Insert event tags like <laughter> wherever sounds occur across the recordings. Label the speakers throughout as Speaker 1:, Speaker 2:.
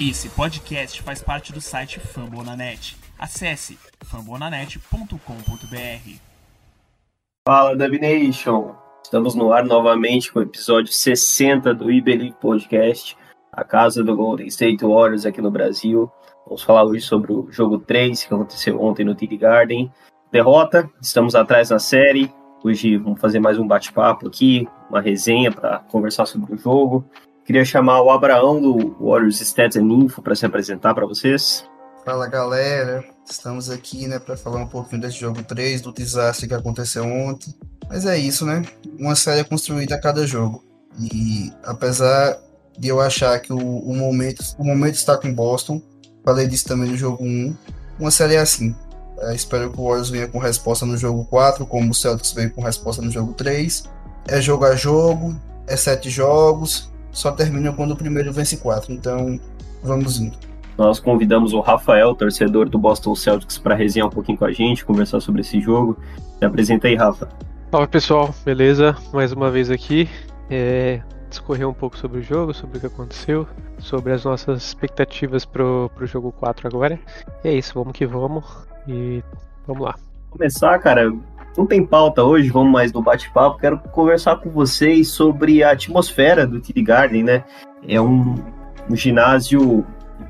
Speaker 1: Esse podcast faz parte do site Fambonanet. Acesse fambonanet.com.br.
Speaker 2: Fala, Nation! Estamos no ar novamente com o episódio 60 do IBELIVE Podcast, a casa do Golden State Warriors aqui no Brasil. Vamos falar hoje sobre o jogo 3 que aconteceu ontem no TD Garden. Derrota, estamos atrás na série. Hoje vamos fazer mais um bate-papo aqui, uma resenha para conversar sobre o jogo. Queria chamar o Abraão do Warriors Stats and Info para se apresentar para vocês.
Speaker 3: Fala galera, estamos aqui né, para falar um pouquinho desse jogo 3, do desastre que aconteceu ontem. Mas é isso, né? Uma série é construída a cada jogo. E apesar de eu achar que o, o momento, o momento está com Boston, falei disso também no jogo 1, uma série é assim. É, espero que o Warriors venha com resposta no jogo 4, como o Celtics veio com resposta no jogo 3. É jogo a jogo, é sete jogos, só terminam quando o primeiro vence quatro. Então, vamos indo.
Speaker 2: Nós convidamos o Rafael, torcedor do Boston Celtics, para resenhar um pouquinho com a gente, conversar sobre esse jogo. Se apresenta aí, Rafa.
Speaker 4: Salve pessoal, beleza? Mais uma vez aqui. É, discorrer um pouco sobre o jogo, sobre o que aconteceu, sobre as nossas expectativas pro, pro jogo 4 agora. E é isso, vamos que vamos. E vamos lá.
Speaker 2: Começar, cara, não tem pauta hoje, vamos mais no bate-papo. Quero conversar com vocês sobre a atmosfera do TD Garden, né? É um, um ginásio,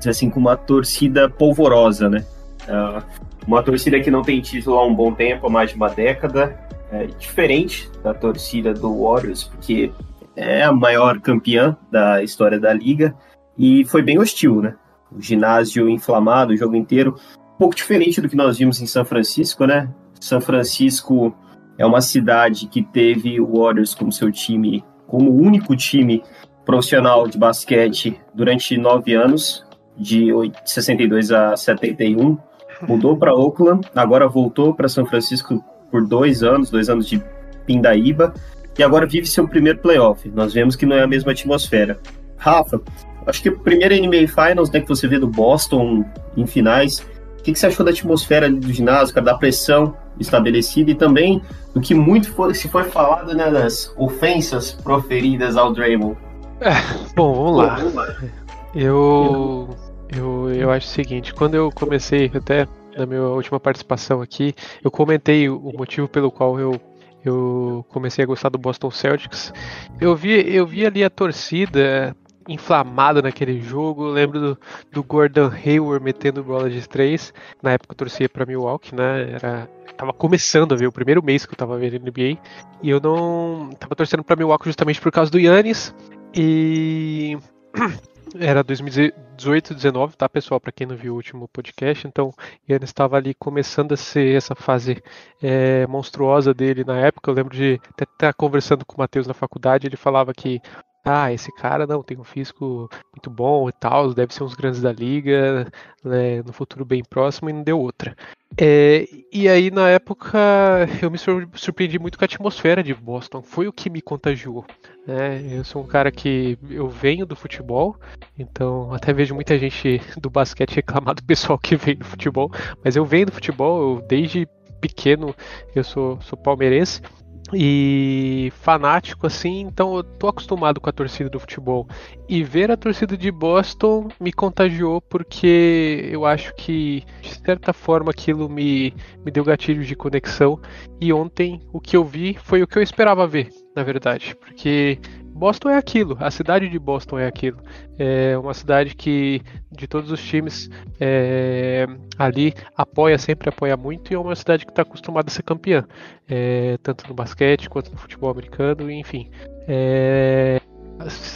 Speaker 2: assim, com uma torcida polvorosa, né? Uh, uma torcida que não tem título há um bom tempo, há mais de uma década. É diferente da torcida do Warriors, porque é a maior campeã da história da liga e foi bem hostil, né? O ginásio inflamado o jogo inteiro, um pouco diferente do que nós vimos em São Francisco, né? São Francisco é uma cidade que teve o Warriors como seu time, como único time profissional de basquete durante nove anos, de 62 a 71. Mudou para Oakland, agora voltou para São Francisco por dois anos, dois anos de Pindaíba, e agora vive seu primeiro playoff. Nós vemos que não é a mesma atmosfera. Rafa, acho que a primeira NBA Finals né, que você vê do Boston em finais, o que, que você achou da atmosfera do ginásio, cara, da pressão estabelecida e também do que muito foi, se foi falado né, das ofensas proferidas ao Draymond?
Speaker 4: É, bom, vamos lá. Bom, vamos lá. Eu, eu, eu acho o seguinte, quando eu comecei, até na minha última participação aqui, eu comentei o motivo pelo qual eu eu comecei a gostar do Boston Celtics. Eu vi, eu vi ali a torcida inflamado naquele jogo. Eu lembro do, do, Gordon Hayward metendo bola de três. Na época eu torcia para Milwaukee, né? Era, tava começando a ver o primeiro mês que eu tava vendo NBA e eu não tava torcendo para Milwaukee justamente por causa do Yannis e <clears throat> era 2018, 19, tá, pessoal? Para quem não viu o último podcast, então Yannis estava ali começando a ser essa fase é, monstruosa dele na época. Eu lembro de até estar conversando com o Matheus na faculdade, ele falava que ah, esse cara não tem um físico muito bom e tal, deve ser um dos grandes da liga, né, no futuro bem próximo, e não deu outra. É, e aí, na época, eu me surpreendi muito com a atmosfera de Boston, foi o que me contagiou. Né? Eu sou um cara que eu venho do futebol, então até vejo muita gente do basquete reclamar do pessoal que vem do futebol, mas eu venho do futebol, eu, desde pequeno eu sou, sou palmeirense e fanático assim, então eu tô acostumado com a torcida do futebol. E ver a torcida de Boston me contagiou porque eu acho que de certa forma aquilo me, me deu gatilhos de conexão. E ontem o que eu vi foi o que eu esperava ver, na verdade, porque Boston é aquilo, a cidade de Boston é aquilo. É uma cidade que, de todos os times é, ali, apoia, sempre apoia muito, e é uma cidade que está acostumada a ser campeã, é, tanto no basquete quanto no futebol americano, enfim. É,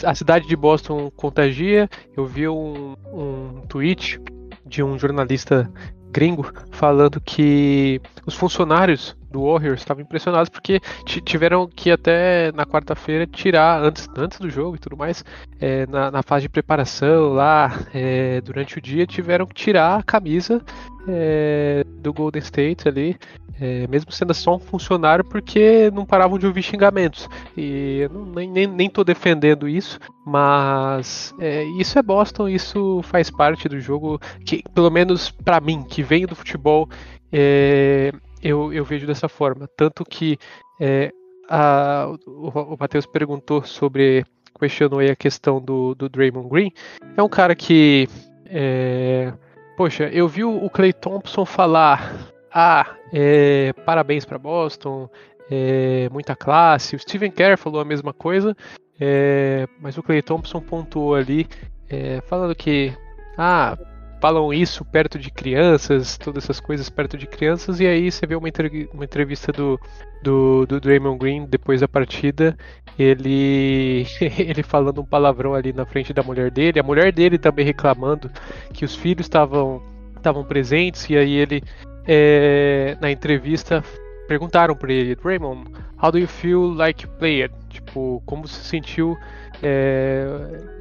Speaker 4: a cidade de Boston contagia. Eu vi um, um tweet de um jornalista gringo falando que os funcionários do Warriors estavam impressionados porque tiveram que até na quarta-feira tirar, antes, antes do jogo e tudo mais, é, na, na, fase de preparação lá, é, durante o dia, tiveram que tirar a camisa é, do Golden State ali, é, mesmo sendo só um funcionário, porque não paravam de ouvir xingamentos. E não, nem, nem, nem tô defendendo isso, mas é, isso é Boston, isso faz parte do jogo, que pelo menos para mim, que venho do futebol, é, eu, eu vejo dessa forma. Tanto que é, a, o, o Matheus perguntou sobre questionou aí a questão do, do Draymond Green, é um cara que. É, poxa, eu vi o Clay Thompson falar: ah, é, parabéns para Boston, é, muita classe. O Steven Kerr falou a mesma coisa, é, mas o Clay Thompson pontuou ali, é, falando que. Ah, falam isso perto de crianças, todas essas coisas perto de crianças, e aí você vê uma, uma entrevista do, do, do Draymond Green depois da partida, ele, <laughs> ele falando um palavrão ali na frente da mulher dele, a mulher dele também reclamando que os filhos estavam estavam presentes, e aí ele é, na entrevista perguntaram para ele, Draymond, how do you feel like player? Tipo, como se sentiu é,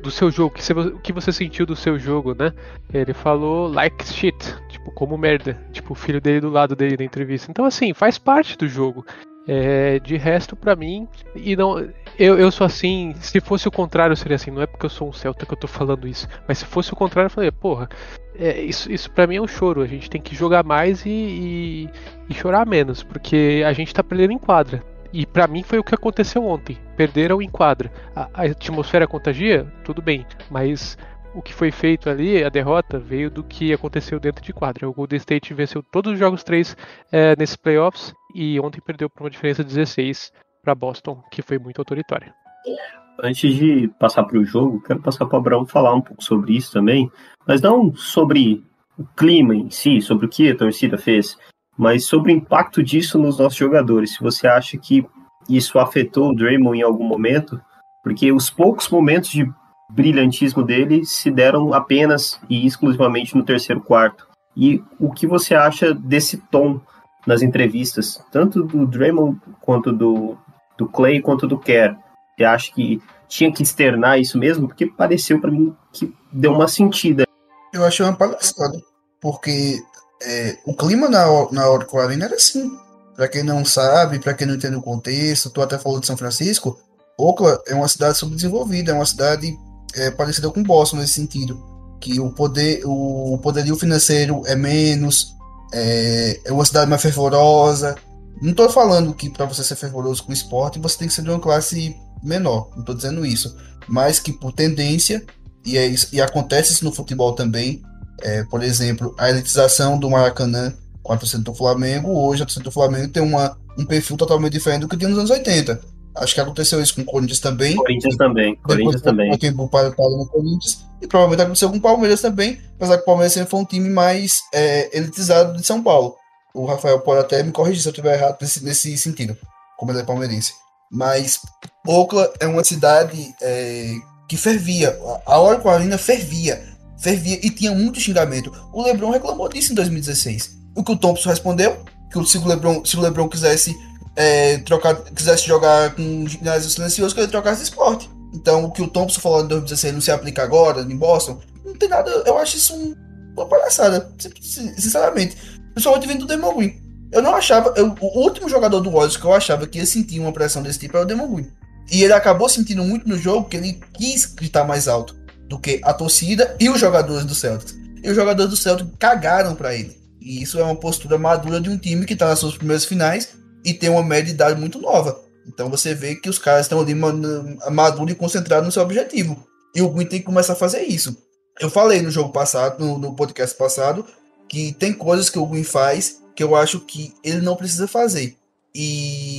Speaker 4: do seu jogo, o que você sentiu do seu jogo, né? Ele falou like shit, tipo, como merda, tipo, o filho dele do lado dele na entrevista. Então, assim, faz parte do jogo. É, de resto, para mim, e não, eu, eu sou assim. Se fosse o contrário, seria assim. Não é porque eu sou um Celta que eu tô falando isso, mas se fosse o contrário, eu falei, porra, é, isso, isso para mim é um choro. A gente tem que jogar mais e, e, e chorar menos, porque a gente tá perdendo em quadra. E para mim foi o que aconteceu ontem. Perderam em quadra. A, a, atmosfera contagia? Tudo bem. Mas o que foi feito ali, a derrota, veio do que aconteceu dentro de quadra. O Golden State venceu todos os jogos 3 é, nesses playoffs e ontem perdeu por uma diferença de 16 para Boston, que foi muito autoritária.
Speaker 2: Antes de passar para o jogo, quero passar para o Abraão falar um pouco sobre isso também, mas não sobre o clima em si, sobre o que a torcida fez, mas sobre o impacto disso nos nossos jogadores. Se você acha que isso afetou o Draymond em algum momento, porque os poucos momentos de brilhantismo dele se deram apenas e exclusivamente no terceiro quarto. E o que você acha desse tom nas entrevistas, tanto do Draymond quanto do, do Clay quanto do Kerr? Você acha que tinha que externar isso mesmo? Porque pareceu para mim que deu uma sentida.
Speaker 3: Eu achei uma palhaçada, porque é, o clima na, na Oracle Arena era assim. Para quem não sabe, para quem não entende o contexto, tu até falou de São Francisco, Oakland é uma cidade subdesenvolvida, é uma cidade é, parecida com Boston nesse sentido, que o poder, o poderio financeiro é menos, é, é uma cidade mais fervorosa. Não estou falando que para você ser fervoroso com o esporte você tem que ser de uma classe menor, não estou dizendo isso, mas que por tendência e, é isso, e acontece isso no futebol também, é, por exemplo, a elitização do Maracanã com a torcida do Flamengo, hoje a torcida do Flamengo tem uma, um perfil totalmente diferente do que tinha nos anos 80. Acho que aconteceu isso com o Corinthians também.
Speaker 2: Corinthians também. Corinthians também.
Speaker 3: Tempo para, para no Corinthians, e provavelmente aconteceu com o Palmeiras também, apesar que o Palmeiras sempre foi um time mais é, elitizado de São Paulo. O Rafael pode até me corrigir se eu estiver errado nesse, nesse sentido, como ele é palmeirense. Mas Oakland é uma cidade é, que fervia. A Oracle Arena fervia fervia e tinha muito xingamento. O LeBron reclamou disso em 2016. O que o Thompson respondeu, que se o LeBron, se o LeBron quisesse é, trocar, quisesse jogar com ginásio silencioso, que ele trocasse de esporte. Então, o que o Thompson falou em 2016 não se aplica agora em Boston, não tem nada. Eu acho isso um, uma palhaçada, sinceramente. Principalmente vindo do Demon Green. Eu não achava. Eu, o último jogador do Warriors que eu achava que ia sentir uma pressão desse tipo era o Demon Green. E ele acabou sentindo muito no jogo que ele quis gritar mais alto do que a torcida e os jogadores do Celtics. E os jogadores do Celtics cagaram para ele. E isso é uma postura madura de um time que está nas suas primeiras finais e tem uma média de idade muito nova. Então você vê que os caras estão ali maduros e concentrados no seu objetivo. E o Green tem que começar a fazer isso. Eu falei no jogo passado, no, no podcast passado, que tem coisas que o Green faz que eu acho que ele não precisa fazer. E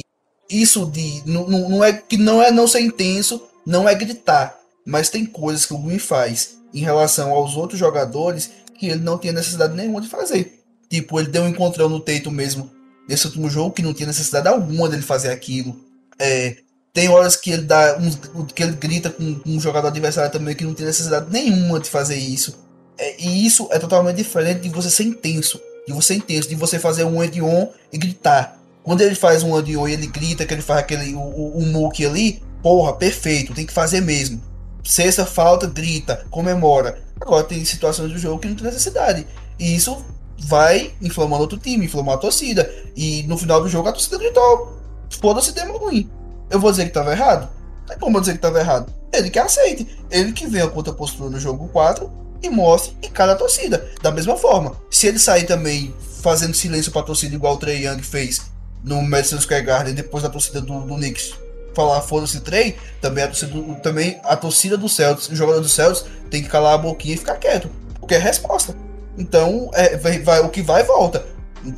Speaker 3: isso de não, não é que não é não ser intenso, não é gritar, mas tem coisas que o Green faz em relação aos outros jogadores que ele não tinha necessidade nenhuma de fazer. Tipo, ele deu um encontrão no Teito mesmo nesse último jogo que não tinha necessidade alguma dele fazer aquilo. É, tem horas que ele dá um, que ele grita com, com um jogador adversário também que não tem necessidade nenhuma de fazer isso. É, e isso é totalmente diferente de você ser intenso, de você intenso, de você fazer um on on e gritar. Quando ele faz um on on e ele grita, que ele faz aquele o, o, o ali, porra, perfeito, tem que fazer mesmo sexta falta, grita, comemora. Agora tem situações do jogo que não tem necessidade. E isso vai inflamando outro time, inflamando a torcida. E no final do jogo a torcida gritou: foda-se demo ruim. Eu vou dizer que estava errado? Não é como dizer que estava errado. Ele que aceite. Ele que venha contra a postura no jogo 4 e mostre e cada torcida. Da mesma forma. Se ele sair também fazendo silêncio para a torcida igual o Trey Young fez no Madison Square Garden depois da torcida do, do Knicks falar foda-se Trey, também a torcida, também a torcida do Celtics, o jogador do Celtics tem que calar a boquinha e ficar quieto, porque é resposta. Então, é, vai, vai, o que vai volta.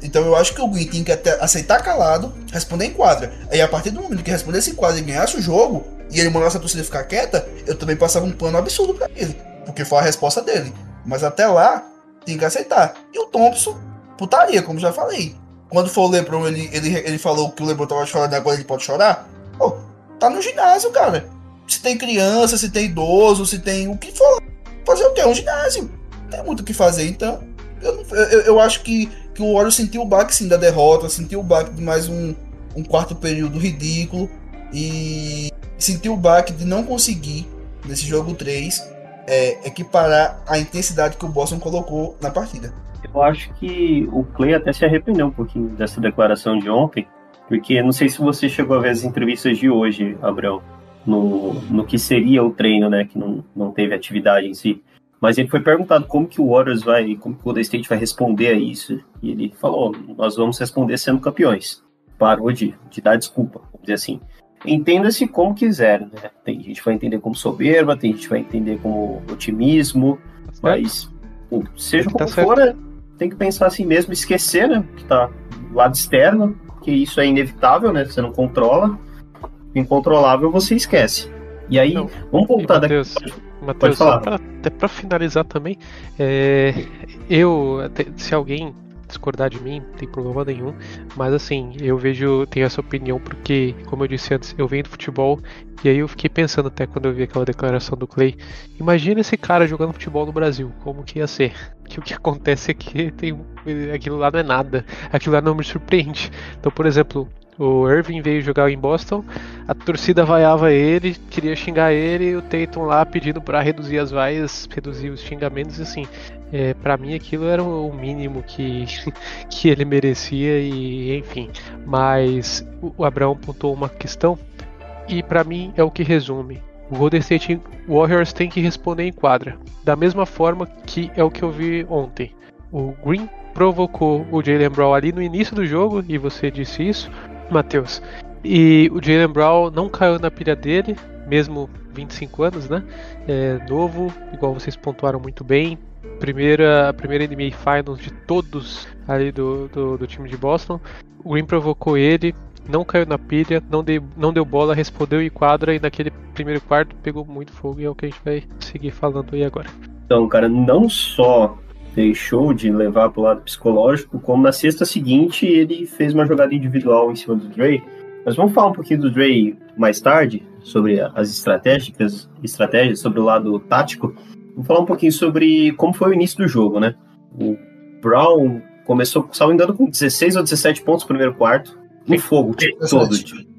Speaker 3: Então eu acho que o Green tem que até aceitar calado, responder em quadra. Aí a partir do momento que respondesse em quadra e ganhasse o jogo, e ele mandasse a torcida ficar quieta, eu também passava um pano absurdo para ele. Porque foi a resposta dele. Mas até lá, tem que aceitar. E o Thompson, putaria, como já falei. Quando for o Lebron, ele, ele, ele falou que o Lebron tava chorando agora ele pode chorar. Pô, tá no ginásio, cara. Se tem criança, se tem idoso, se tem o que for. Fazer o quê? É um ginásio. Não tem muito o que fazer, então. Eu, eu, eu acho que, que o Warriors sentiu o baque sim da derrota, sentiu o baque de mais um, um quarto período ridículo. E sentiu o baque de não conseguir, nesse jogo 3, é, equiparar a intensidade que o Boston colocou na partida.
Speaker 2: Eu acho que o Clay até se arrependeu um pouquinho dessa declaração de ontem, porque não sei se você chegou a ver as entrevistas de hoje, Abraão, no, no que seria o treino, né, que não, não teve atividade em si. Mas ele foi perguntado como que o Warriors vai, como que o Golden State vai responder a isso. E ele falou: nós vamos responder sendo campeões. Parou de, de dar desculpa, vamos dizer assim. Entenda-se como quiser, né? Tem gente que vai entender como soberba, tem gente que vai entender como otimismo, tá mas pô, seja tá como tá for, né? tem que pensar assim mesmo, esquecer, né? Que tá do lado externo, que isso é inevitável, né? Você não controla. Incontrolável você esquece. E aí, não. vamos voltar daqui.
Speaker 4: Matheus, até para finalizar também, é, eu, se alguém discordar de mim, não tem problema nenhum. Mas assim, eu vejo, tenho essa opinião porque, como eu disse antes, eu venho do futebol e aí eu fiquei pensando até quando eu vi aquela declaração do Clay. Imagina esse cara jogando futebol no Brasil, como que ia ser? <laughs> Que o que acontece é que tem, aquilo lá não é nada, aquilo lá não me surpreende. Então, por exemplo, o Irving veio jogar em Boston, a torcida vaiava ele, queria xingar ele, e o Tatum lá pedindo para reduzir as vaias, reduzir os xingamentos, assim. É, para mim aquilo era o mínimo que, <laughs> que ele merecia e enfim. Mas o Abraão pontuou uma questão e para mim é o que resume. O Golden State Warriors tem que responder em quadra, da mesma forma que é o que eu vi ontem. O Green provocou o Jalen Brown ali no início do jogo e você disse isso. Matheus. E o Jalen Brown não caiu na pilha dele, mesmo 25 anos, né? É novo, igual vocês pontuaram muito bem. Primeira, primeira NBA Finals de todos ali do, do, do time de Boston. O Green provocou ele, não caiu na pilha, não deu, não deu bola, respondeu em quadra e naquele primeiro quarto pegou muito fogo e é o que a gente vai seguir falando aí agora.
Speaker 2: Então, cara, não só deixou de levar para o lado psicológico, como na sexta seguinte ele fez uma jogada individual em cima do Dre. Mas vamos falar um pouquinho do Dre mais tarde, sobre as estratégicas, estratégias, sobre o lado tático. Vamos falar um pouquinho sobre como foi o início do jogo, né? O Brown começou, salvo engano, com 16 ou 17 pontos no primeiro quarto, em fogo, o time todo.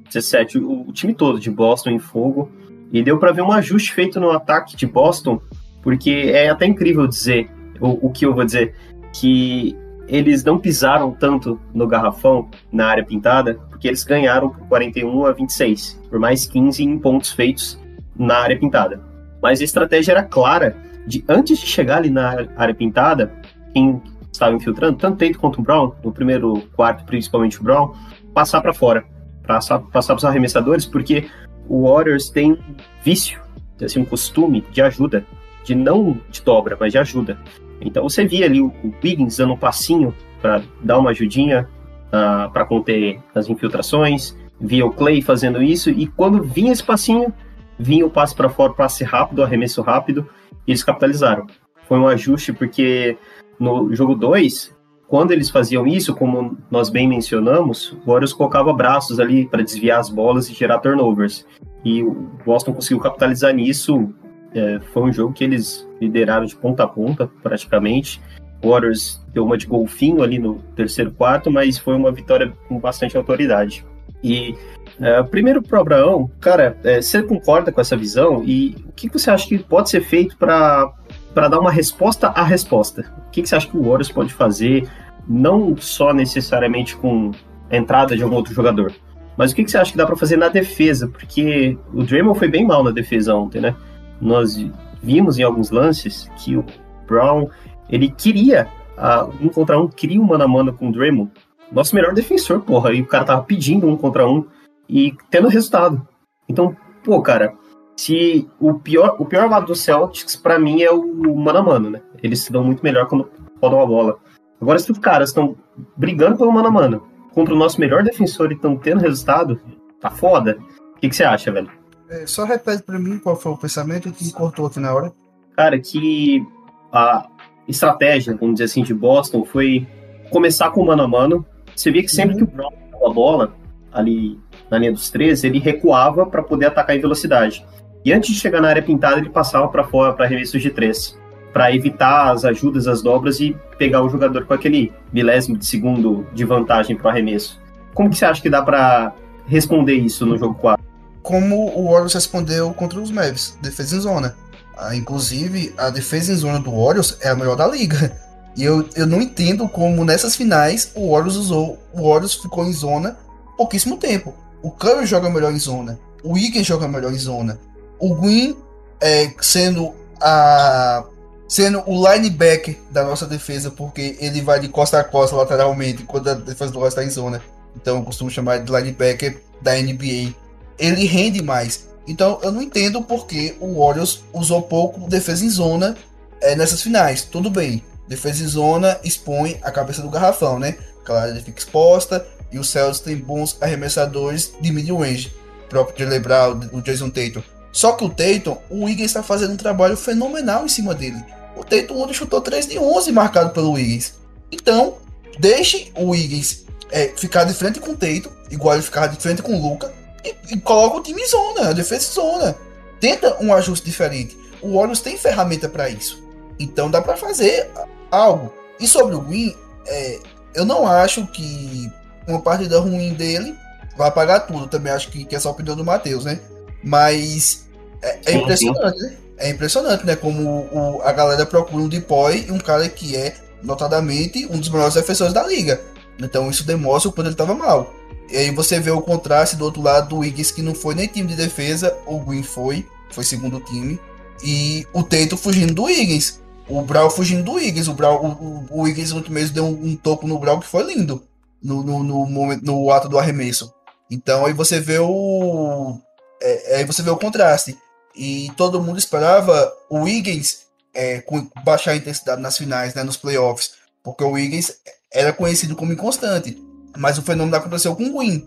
Speaker 2: 17, o, time todo de Boston em fogo. E deu para ver um ajuste feito no ataque de Boston, porque é até incrível dizer o, o que eu vou dizer, que eles não pisaram tanto no garrafão, na área pintada, porque eles ganharam por 41 a 26, por mais 15 em pontos feitos na área pintada. Mas a estratégia era clara de antes de chegar ali na área pintada, quem estava infiltrando, tanto Tate quanto o Brown, no primeiro quarto, principalmente o Brown, passar para fora, passar, passar para os arremessadores, porque o Warriors tem um vício, assim, um costume de ajuda, de não de dobra, mas de ajuda. Então você via ali o, Wiggins dando um passinho para dar uma ajudinha uh, ah, para conter as infiltrações, via o Clay fazendo isso, e quando vinha esse passinho, vinha o passe para fora, passe rápido, arremesso rápido, e eles capitalizaram. Foi um ajuste porque no jogo 2, quando eles faziam isso, como nós bem mencionamos, o Warriors colocava braços ali para desviar as bolas e gerar turnovers. E o Boston conseguiu capitalizar nisso é, foi um jogo que eles lideraram de ponta a ponta, praticamente. O Warriors deu uma de golfinho ali no terceiro quarto, mas foi uma vitória com bastante autoridade. E é, primeiro pro Abraão, cara, é, você concorda com essa visão? E o que você acha que pode ser feito para dar uma resposta à resposta? O que você acha que o Warriors pode fazer, não só necessariamente com a entrada de algum outro jogador, mas o que você acha que dá para fazer na defesa? Porque o Draymond foi bem mal na defesa ontem, né? Nós vimos em alguns lances que o Brown ele queria uh, um contra um, queria um mano a mano com o Draymond. Nosso melhor defensor, porra, e o cara tava pedindo um contra um e tendo resultado. Então, pô, cara, se o pior, o pior lado do Celtics, para mim, é o mano a mano, né? Eles se dão muito melhor quando rodam a bola. Agora, se os caras estão brigando pelo mano a mano contra o nosso melhor defensor e estão tendo resultado, tá foda. O que, que você acha, velho?
Speaker 3: É, só repete pra mim qual foi o pensamento que cortou aqui na hora.
Speaker 2: Cara, que a estratégia, vamos dizer assim, de Boston foi começar com o mano a mano. Você via que sempre uhum. que o Brown a bola ali na linha dos três, ele recuava para poder atacar em velocidade. E antes de chegar na área pintada, ele passava para fora para arremessos de três, para evitar as ajudas, as dobras e pegar o jogador com aquele milésimo de segundo de vantagem para arremesso. Como que você acha que dá para responder isso no jogo 4?
Speaker 3: Como o Warriors respondeu contra os Mavs, defesa em zona. Ah, inclusive, a defesa em zona do Warriors é a melhor da liga. E eu, eu não entendo como nessas finais o Warriors usou. O Warriors ficou em zona pouquíssimo tempo. O Curry joga melhor em zona. O Wiggins joga melhor em zona. O Green é, sendo a sendo o linebacker da nossa defesa, porque ele vai de costa a costa lateralmente quando a defesa do Warriors está em zona. Então eu costumo chamar de linebacker da NBA. Ele rende mais. Então eu não entendo porque o Warriors usou pouco defesa em zona é, nessas finais. Tudo bem, defesa em zona expõe a cabeça do garrafão, né? Claro, ele fica exposta e o Celtics tem bons arremessadores de mid-range, próprio de lembrar o Jason Tatum. Só que o Tatum, o Wiggins está fazendo um trabalho fenomenal em cima dele. O Tatum ontem chutou 3 de 11 marcado pelo Wiggins. Então, deixe o Wiggins é, ficar de frente com o Tatum, igual ele ficava de frente com o Luca, e, e coloca o time em zona, a defesa em zona. Tenta um ajuste diferente. O Warriors tem ferramenta para isso. Então dá para fazer algo. E sobre o Green, é, eu não acho que uma partida ruim dele vai apagar tudo. Também acho que, que é só a opinião do Matheus, né? Mas é, é impressionante, né? É impressionante, né? Como o, a galera procura um Depoy e um cara que é, notadamente, um dos melhores defensores da liga. Então isso demonstra o quanto ele estava mal. E aí você vê o contraste do outro lado do Wiggins, que não foi nem time de defesa, o Green foi, foi segundo time. E o Teito fugindo do Wiggins. O Brown fugindo do Wiggins. O, Brown, o, o, Wiggins no mês deu um, um toco no Brown que foi lindo. No, no, no, momento, no ato do arremesso. Então aí você vê o. É, aí você vê o contraste. E todo mundo esperava o Wiggins é, com baixar a intensidade nas finais, né, nos playoffs. Porque o Wiggins era conhecido como inconstante. Mas o fenômeno aconteceu com o Win.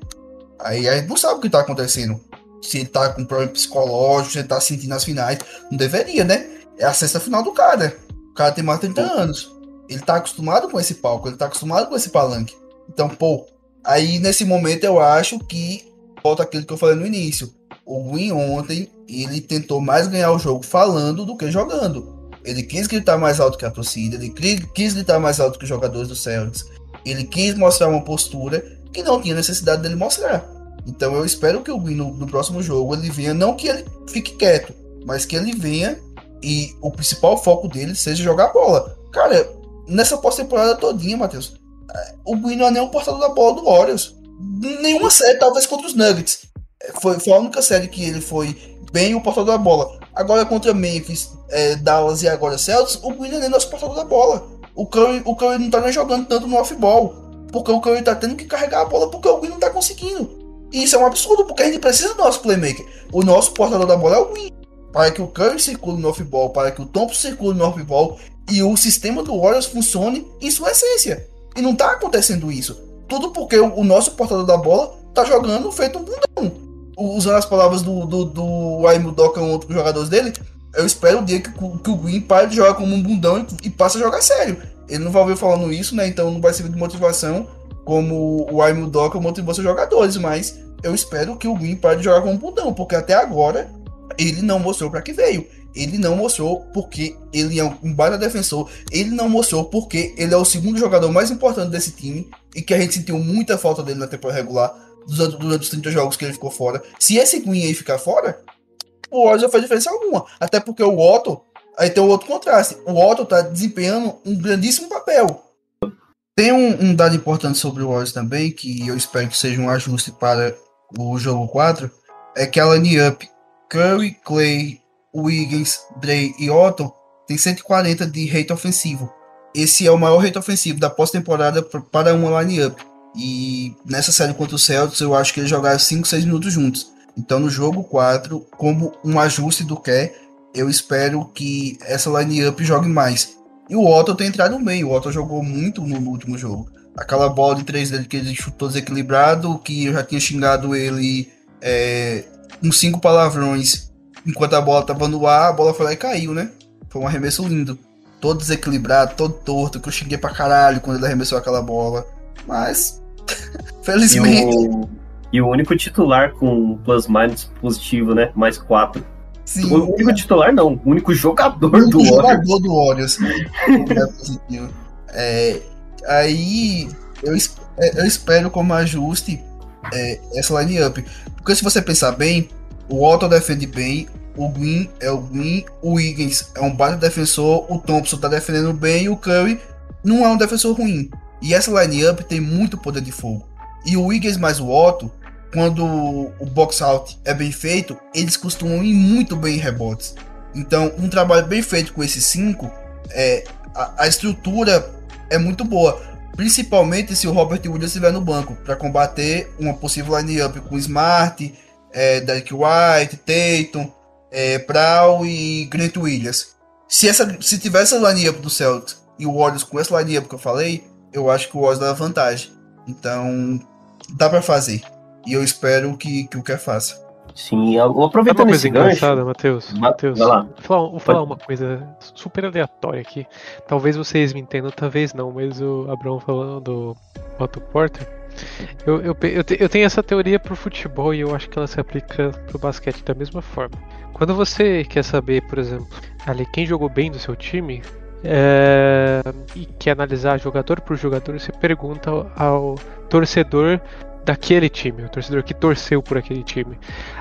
Speaker 3: Aí a gente não sabe o que está acontecendo. Se ele tá com problema psicológico, se ele tá sentindo as finais. Não deveria, né? É a sexta final do cara. O cara tem mais de 30 anos. Ele tá acostumado com esse palco, ele tá acostumado com esse palanque. Então, pô, aí nesse momento eu acho que volta aquilo que eu falei no início. O Win ontem, ele tentou mais ganhar o jogo falando do que jogando. Ele quis gritar mais alto que a torcida, ele quis gritar mais alto que os jogadores do Celtics. Ele quis mostrar uma postura que não tinha necessidade dele mostrar. Então eu espero que o Green no, no, próximo jogo ele venha, não que ele fique quieto, mas que ele venha e o principal foco dele seja jogar bola. Cara, nessa pós-temporada todinha, Matheus, o Green não é o portador da bola do Warriors. Nenhuma série, talvez contra os Nuggets. Foi, foi a única série que ele foi bem o portador da bola. Agora contra Memphis, é, Dallas e agora Celtics, o Green não é nosso portador da bola. O Curry, o Curry não tá nem jogando tanto no off-ball. Porque o Curry tá tendo que carregar a bola porque o Green não tá conseguindo. E isso é um absurdo, porque a gente precisa do nosso playmaker. O nosso portador da bola é o Green. Para que o Curry circule no off-ball, para que o Thompson circule no off-ball e o sistema do Warriors funcione em sua essência. E não tá acontecendo isso. Tudo porque o, o nosso portador da bola tá jogando feito um bundão. Usando as palavras do, do, do Aimudoka, um outro jogadores dele, eu espero o dia que, que o Green pare de jogar como um bundão e, e passe a jogar sério. Ele não vai ouvir falando isso, né? Então não vai servir de motivação como o Aimudoka motivou seus jogadores, mas eu espero que o Green pare de jogar como um bundão, porque até agora ele não mostrou para que veio. Ele não mostrou porque ele é um baita defensor. Ele não mostrou porque ele é o segundo jogador mais importante desse time e que a gente sentiu muita falta dele na temporada regular durante, durante os 30 jogos que ele ficou fora. Se esse Green aí ficar fora, o Warriors não faz diferença alguma. Até porque o Otto, aí tem o outro contraste. O Otto tá desempenhando um grandíssimo papel. Tem um, um dado importante sobre o Warriors também, que eu espero que seja um ajuste para o jogo 4, é que a line-up Curry, Clay, Wiggins, Dre e Otto tem 140 de rate ofensivo. Esse é o maior rate ofensivo da pós-temporada para uma line-up. E nessa série contra o Celtics, eu acho que eles jogaram 5, 6 minutos juntos. Então, no jogo 4, como um ajuste do que, eu espero que essa line-up jogue mais. E o Otto tem entrado bem, o Otto jogou muito no, último jogo. Aquela bola de três dele que ele chutou desequilibrado, que eu já tinha xingado ele é, uns cinco palavrões enquanto a bola tava no ar, a bola foi lá e caiu, né? Foi um arremesso lindo. Todo desequilibrado, todo torto, que eu xinguei pra caralho quando ele arremessou aquela bola. Mas, <laughs> felizmente.
Speaker 2: O, e o único titular com plus minus positivo, né? Mais quatro. Sim. O único titular não, o único jogador o único do
Speaker 3: jogador do Warriors. é, aí eu, é, eu espero como ajuste é, essa line-up. Porque se você pensar bem, o Otto defende bem, o Green é o Green, o Higgins é um baita defensor, o Thompson tá defendendo bem e o Curry não é um defensor ruim. E essa line-up tem muito poder de fogo. E o Higgins mais o Otto quando o box out é bem feito, eles costumam ir muito bem em rebotes. Então, um trabalho bem feito com esses cinco, é, a, a estrutura é muito boa. Principalmente se o Robert Williams estiver no banco, para combater uma possível line-up com Smart, é, Derek White, Tatum, é, Brown e Grant Williams. Se, essa, se tiver essa line-up do Celtics e o Warriors com essa line-up que eu falei, eu acho que o Warriors dá vantagem. Então, dá para fazer. E eu espero que, que o que faça.
Speaker 2: Sim, eu aproveitando
Speaker 4: uma
Speaker 2: esse
Speaker 4: coisa
Speaker 2: gancho...
Speaker 4: engraçada, Matheus. Matheus, vou falar, vou falar uma coisa super aleatória aqui. Talvez vocês me entendam, talvez não, mas o Abraão falando do Otto Porter. Eu, eu, eu, eu, tenho essa teoria pro futebol e eu acho que ela se aplica pro basquete da mesma forma. Quando você quer saber, por exemplo, ali quem jogou bem do seu time, é, e quer analisar jogador por jogador, você pergunta ao, ao torcedor daquele time, o torcedor que torceu por aquele time.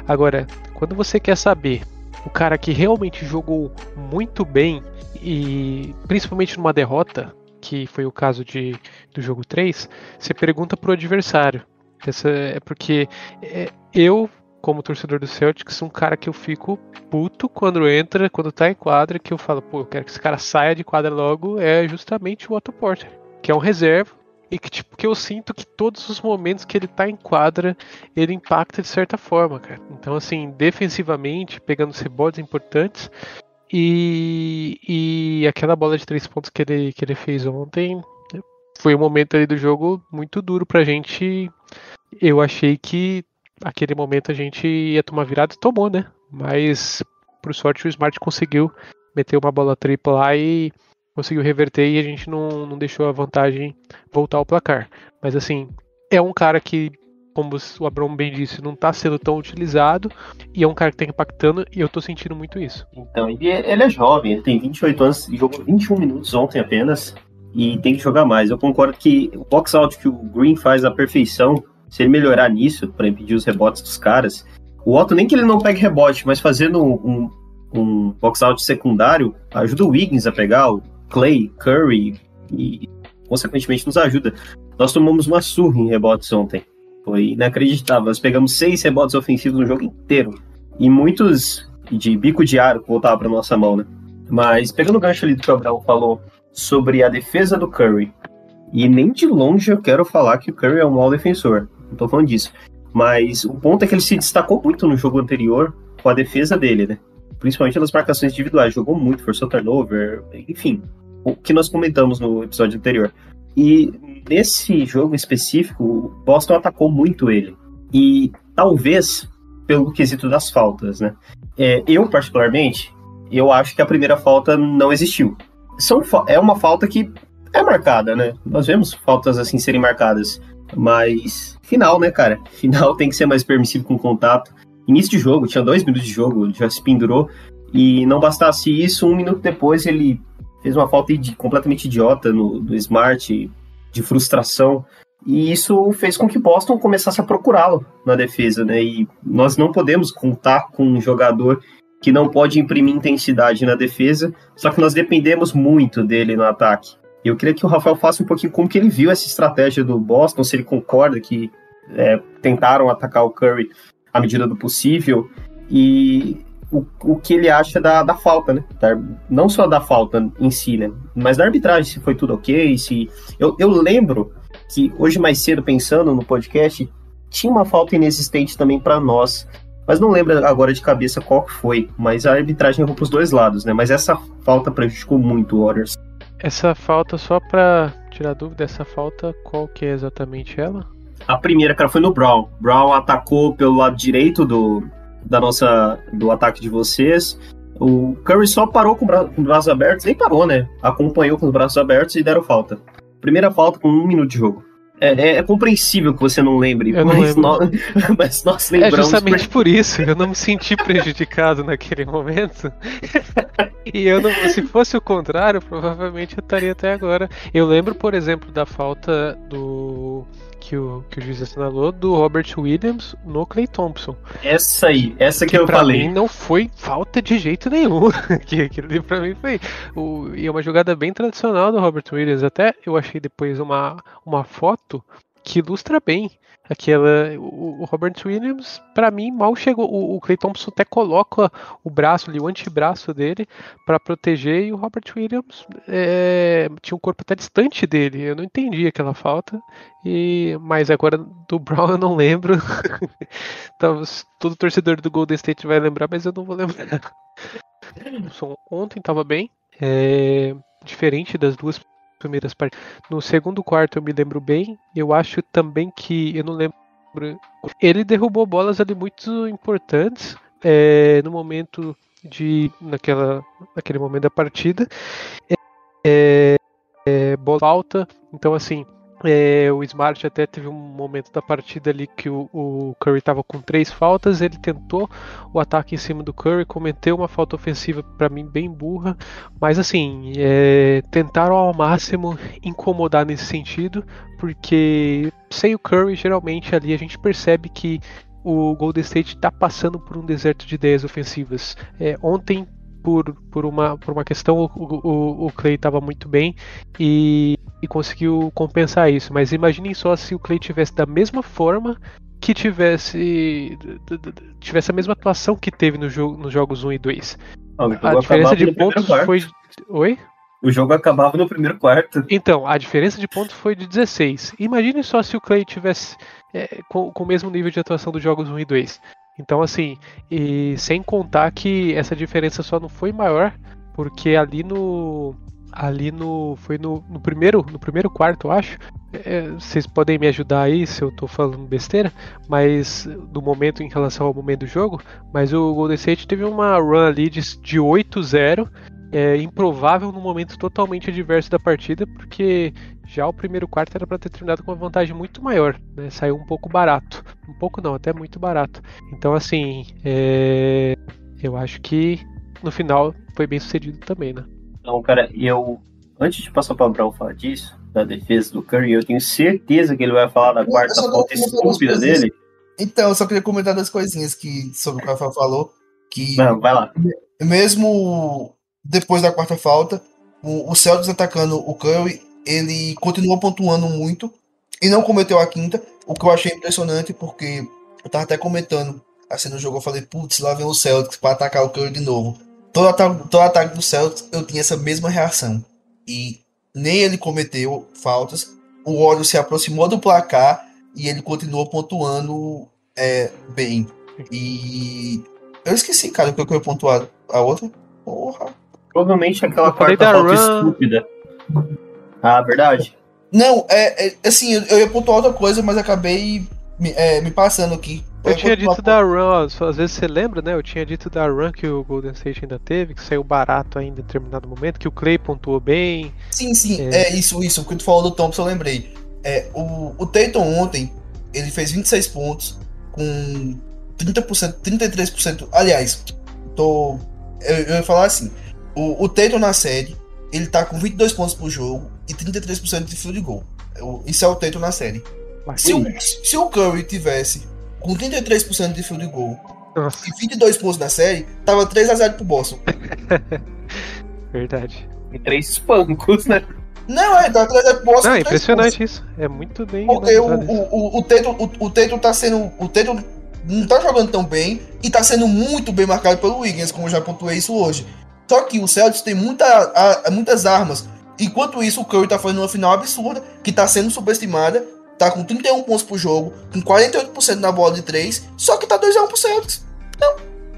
Speaker 4: Agora, quando você quer saber o cara que realmente jogou muito bem e principalmente numa derrota, que foi o caso de, do jogo 3, você pergunta pro adversário. Essa é porque é, eu, como torcedor do Celtics, um cara que eu fico puto quando entra, quando tá em quadra, que eu falo, pô, eu quero que esse cara saia de quadra logo, é justamente o Otto Porter, que é um reserva, e que, tipo, que eu sinto que todos os momentos que ele tá em quadra, ele impacta de certa forma, cara. Então, assim, defensivamente, pegando os rebotes importantes, e, e aquela bola de três pontos que ele, que ele fez ontem foi um momento ali do jogo muito duro pra gente. Eu achei que aquele momento a gente ia tomar virada e tomou, né? Mas, por sorte, o Smart conseguiu meter uma bola tripla lá e conseguiu reverter e a gente não, não deixou a vantagem voltar ao placar. Mas assim, é um cara que, como o Abrão bem disse, não está sendo tão utilizado e é um cara que está impactando e eu estou sentindo muito isso.
Speaker 2: Então, ele é jovem, ele tem 28 anos e jogou 21 minutos ontem apenas e tem que jogar mais. Eu concordo que o box out que o Green faz à perfeição, se ele melhorar nisso, para impedir os rebotes dos caras, o Otto nem que ele não pegue rebote, mas fazendo um, um, um box out secundário, ajuda o Wiggins a pegar, o Clay, Curry e, consequentemente, nos ajuda. Nós tomamos uma surra em rebotes ontem. Foi inacreditável. Nós pegamos seis rebotes ofensivos no jogo inteiro. E muitos de bico de aro voltavam para nossa mão, né? Mas pegando o gancho ali do que o Abraão falou sobre a defesa do Curry. E nem de longe eu quero falar que o Curry é um mau defensor. Não tô falando disso. Mas o ponto é que ele se destacou muito no jogo anterior com a defesa dele, né? Principalmente nas marcações individuais. Jogou muito, forçou turnover, enfim o que nós comentamos no episódio anterior. E nesse jogo específico, o Boston atacou muito ele. E talvez pelo quesito das faltas, né? É, eu, particularmente, eu acho que a primeira falta não existiu. São, é uma falta que é marcada, né? Nós vemos faltas assim serem marcadas. Mas final, né, cara? Final <laughs> tem que ser mais permissivo com contato. Início de jogo, tinha dois minutos de jogo, já se pendurou. E não bastasse isso, um minuto depois ele fez uma falta de, completamente idiota no, no Smart, de frustração. E isso fez com que Boston começasse a procurá-lo na defesa, né? E nós não podemos contar com um jogador que não pode imprimir intensidade na defesa, só que nós dependemos muito dele no ataque. Eu queria que o Rafael faça um pouquinho como que ele viu essa estratégia do Boston, se ele concorda que é, tentaram atacar o Curry à medida do possível, e o, o que ele acha da, da falta, né? Da, não só da falta em si, né? Mas da arbitragem, se foi tudo ok, se... Eu, eu lembro que hoje mais cedo, pensando no podcast, tinha uma falta inexistente também para nós, mas não lembro agora de cabeça qual que foi. Mas a arbitragem errou pros dois lados, né? Mas essa falta prejudicou muito o Warriors.
Speaker 4: Essa falta, só pra tirar dúvida, essa falta, qual que é exatamente ela?
Speaker 2: A primeira, cara, foi no Brown. Brown atacou pelo lado direito do, da nossa, do ataque de vocês. O Curry só parou com, bra com os braços abertos, nem parou, né? Acompanhou com os braços abertos e deram falta. Primeira falta com um minuto de jogo. É, é, é, compreensível que você não lembre,
Speaker 4: Eu
Speaker 2: mas,
Speaker 4: não
Speaker 2: nós, <laughs> mas nós
Speaker 4: É
Speaker 2: lembramos.
Speaker 4: justamente por isso, eu não me senti prejudicado naquele momento. <laughs> e eu não, se fosse o contrário, provavelmente eu estaria até agora. Eu lembro, por exemplo, da falta do que o, que o juiz assinalou do Robert Williams no Clay Thompson.
Speaker 2: Essa aí, essa que,
Speaker 4: Que
Speaker 2: eu
Speaker 4: pra
Speaker 2: falei.
Speaker 4: mim não foi falta de jeito nenhum. <laughs> que aquilo ali pra mim foi. O, e é uma jogada bem tradicional do Robert Williams. Até eu achei depois uma, uma foto que ilustra bem. Aquela. O, o Robert Williams, pra mim, mal chegou. O, o Clay Thompson até coloca o braço ali, o antebraço dele, pra proteger, e o Robert Williams é, tinha um corpo até distante dele. Eu não entendi aquela falta. E, mas agora do <laughs> Brown eu não lembro. <laughs> Então, todo torcedor do Golden State vai lembrar, mas eu não vou lembrar. <laughs> Ontem estava bem, é, diferente das duas primeiras partidas. No segundo quarto eu me lembro bem. Eu acho também que eu não lembro. Ele derrubou bolas ali muito importantes é, no momento de naquela naquele momento da partida. É, é, bola alta. Então assim é, o Smart até teve um momento da partida ali que o, o Curry estava com três faltas, ele tentou o ataque em cima do Curry, cometeu uma falta ofensiva para mim bem burra, mas assim, é, tentaram ao máximo incomodar nesse sentido, porque sem o Curry, geralmente ali a gente percebe que o Golden State está passando por um deserto de ideias ofensivas. É, ontem por, por, uma, por uma questão, o, o, o Clay estava muito bem e, e conseguiu compensar isso. Mas imaginem só se o Clay tivesse da mesma forma que tivesse tivesse a mesma atuação que teve no jogo, nos jogos 1 e 2.
Speaker 2: Ó, o jogo
Speaker 4: A diferença de pontos foi. Oi?
Speaker 2: O jogo acabava no primeiro quarto.
Speaker 4: Então, a diferença de pontos foi de 16. Imagine só se o Clay tivesse é, com, com o mesmo nível de atuação dos jogos 1 e 2. Então, assim, e sem contar que essa diferença só não foi maior, porque ali no. Ali no. Foi no, no primeiro. No primeiro quarto, eu acho. É, vocês podem me ajudar aí se eu tô falando besteira, mas do momento em relação ao momento do jogo. Mas o Golden State teve uma run ali de, de 8-0. É, improvável num momento totalmente adverso da partida, porque já o primeiro quarto era para ter terminado com uma vantagem muito maior, né? Saiu um pouco barato. Um pouco não, até muito barato. Então, assim, é... eu acho que no final foi bem sucedido também, né?
Speaker 2: Então, cara, eu. Antes de passar para o Brown falar disso, da defesa do Curry, eu tenho certeza que ele vai falar da quarta falta estúpida dele.
Speaker 3: Então, eu só queria comentar das coisinhas que, sobre o que o Rafael falou. Que
Speaker 2: Não, vai lá.
Speaker 3: mesmo depois da quarta falta, o, o Celtics atacando o Curry, ele continua pontuando muito e não cometeu a quinta, o que eu achei impressionante, porque eu tava até comentando assim no jogo, eu falei, putz, lá vem o Celtics para atacar o Curry de novo. Todo ataque, todo ataque do Celtics eu tinha essa mesma reação. E nem ele cometeu faltas, o Warriors se aproximou do placar e ele continuou pontuando é, bem. E eu esqueci, cara, o que eu ia pontuar a outra. Porra.
Speaker 2: Provavelmente aquela quarta falta
Speaker 4: run.
Speaker 2: estúpida. Ah, verdade.
Speaker 3: Não, é, é, assim, eu, eu ia pontuar outra coisa, mas acabei me, é, me passando aqui.
Speaker 4: Eu
Speaker 3: ia
Speaker 4: tinha dito da run, às vezes você lembra, né? Eu tinha dito da run que o Golden State ainda teve, que saiu barato ainda em determinado momento, que o Clay pontuou bem.
Speaker 3: Sim, sim,
Speaker 4: É.
Speaker 3: é, isso, isso. O que tu falou do Thompson, eu lembrei. É, o, o Tatum ontem, ele fez 26 pontos com 30%, 33%. Aliás, tô. Eu, eu ia falar assim: o, o Tatum na série, ele tá com 22 pontos por jogo e 33% de field goal. O- Isso é o Tatum na série.
Speaker 4: Mas,
Speaker 3: Se o, se o Curry tivesse com 33% de field goal
Speaker 4: Nossa,
Speaker 3: e 22 pontos na série, tava 3x0 pro Boston. <laughs>
Speaker 4: verdade.
Speaker 2: E três espancos, né?
Speaker 3: Não, é, tava 3x0 pro Boston.
Speaker 4: Não, é
Speaker 3: três pontos.
Speaker 4: impressionante isso. É muito bem.
Speaker 3: Porque o, o, o, o, Tatum, o, o tá sendo. O Tatum não tá jogando tão bem e tá sendo muito bem marcado pelo Wiggins, como eu já pontuei isso hoje. Só que o Celtics tem muita, a- muitas armas. Enquanto isso, o Curry tá fazendo uma final absurda, que tá sendo subestimada. Tá com 31 pontos por jogo, com 48% na bola de 3, só que tá 2x1 pro Celtics.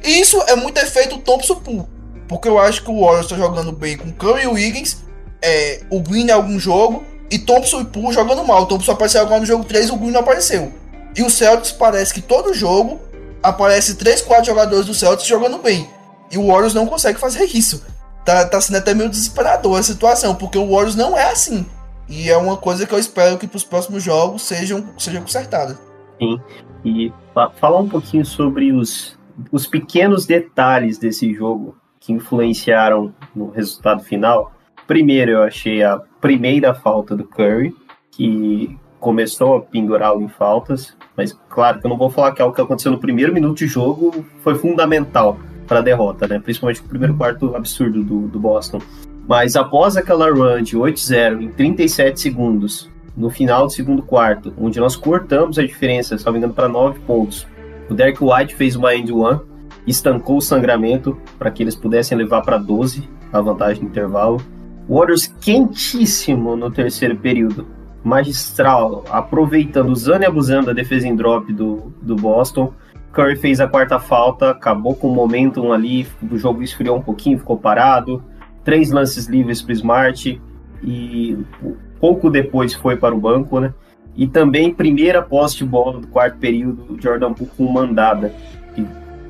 Speaker 3: E isso é muito efeito Thompson Pool. Porque eu acho que o Warriors tá jogando bem com Curry e Wiggins, é, o Green em algum jogo, e Thompson e Poole jogando mal. O Thompson apareceu agora no jogo 3, o Green não apareceu. E o Celtics parece que todo jogo aparece 3, 4 jogadores do Celtics jogando bem. E o Warriors não consegue fazer isso. Tá, tá sendo até meio desesperador a situação, porque o Warriors não é assim. E é uma coisa que eu espero que para os próximos jogos sejam, sejam consertadas.
Speaker 2: Sim. E falar um pouquinho sobre os, os pequenos detalhes desse jogo que influenciaram no resultado final. Primeiro, eu achei a primeira falta do Curry, que começou a pendurá-lo em faltas, mas claro que eu não vou falar que algo que aconteceu no primeiro minuto de jogo foi fundamental para a derrota, né? Principalmente o primeiro quarto absurdo do, do Boston. Mas após aquela run de 8-0 em 37 segundos, no final do segundo quarto, onde nós cortamos a diferença, só me engano, para 9 pontos, o Derek White fez uma end one, estancou o sangramento para que eles pudessem levar para 12 a vantagem no intervalo. Warriors quentíssimo no terceiro período. Magistral, aproveitando, usando e abusando da defesa em drop do, do Boston. Curry fez a quarta falta, acabou com o momentum ali, o jogo esfriou um pouquinho, ficou parado. Três lances livres para Smart e pouco depois foi para o banco, né? E também primeira posse de bola do quarto período, Jordan Poole com mandada. E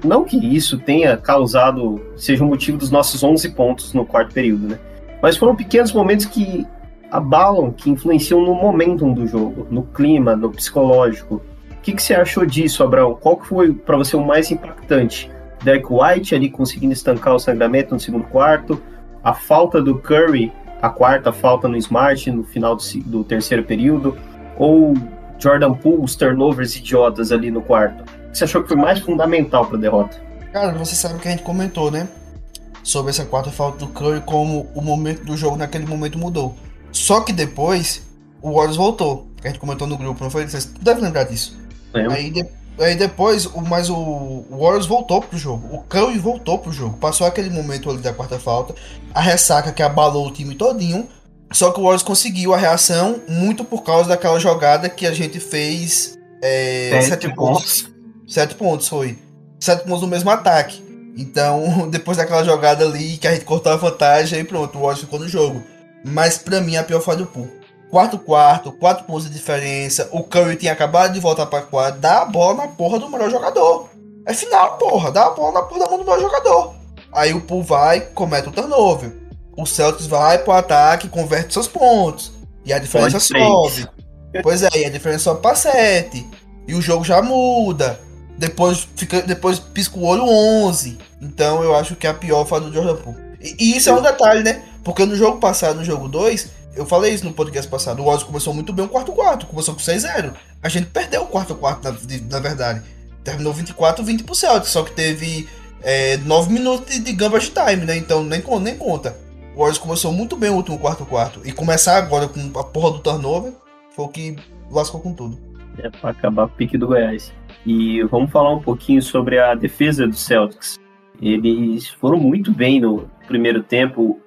Speaker 2: não que isso tenha causado, seja o motivo dos nossos 11 pontos no quarto período, né? Mas foram pequenos momentos que abalam, que influenciam no momentum do jogo, no clima, no psicológico. O que, que você achou disso, Abraão? Qual que foi para você o mais impactante? Derek White ali conseguindo estancar o sangramento no segundo quarto, a falta do Curry, a quarta falta no Smart no final do, do terceiro período, ou Jordan Poole, os turnovers idiotas ali no quarto? O que você achou que foi mais fundamental para a derrota?
Speaker 3: Cara, você sabe que a gente comentou, né? sobre essa quarta falta do Curry, como o momento do jogo naquele momento mudou. Só que depois o Warriors voltou, que a gente comentou no grupo, não foi? Vocês devem lembrar disso. Aí, de, Aí depois, mas o Warriors voltou pro jogo. O Curry voltou pro jogo. Passou aquele momento ali da quarta falta. A ressaca que abalou o time todinho. Só que o Warriors conseguiu a reação muito por causa daquela jogada que a gente fez. É, sete, sete pontos. Sete pontos foi. Sete pontos no mesmo ataque. Então, <laughs> depois daquela jogada ali que a gente cortou a vantagem, aí pronto, o Warriors ficou no jogo. Mas para mim a pior foi do Pool. Quarto quarto quatro pontos de diferença. O Curry tinha acabado de voltar para quadra. Dá a bola na porra do melhor jogador. É final, porra. Dá a bola na porra do melhor jogador. Aí o Pool vai, comete o turnover. O Celtics vai pro ataque, converte seus pontos. E a diferença sobe. Pois é, e a diferença sobe para 7. E o jogo já muda. Depois, fica, depois pisca o olho 11. Então eu acho que é a pior fase do Jordan Poole. E, e isso é um detalhe, né? Porque no jogo passado, no jogo 2, eu falei isso no podcast passado. O Warriors começou muito bem o quarto quarto, começou com 6-0. A gente perdeu o quarto quarto, na, na verdade. Terminou 24-20 pro Celtics, só que teve é, 9 minutos de, de gambas time, né? Então nem, nem conta. O Warriors começou muito bem o último quarto quarto. E começar agora com a porra do turnover foi o que lascou com tudo.
Speaker 2: É pra acabar o pique do Goiás. E vamos falar um pouquinho sobre a defesa do Celtics. Eles foram muito bem no primeiro tempo.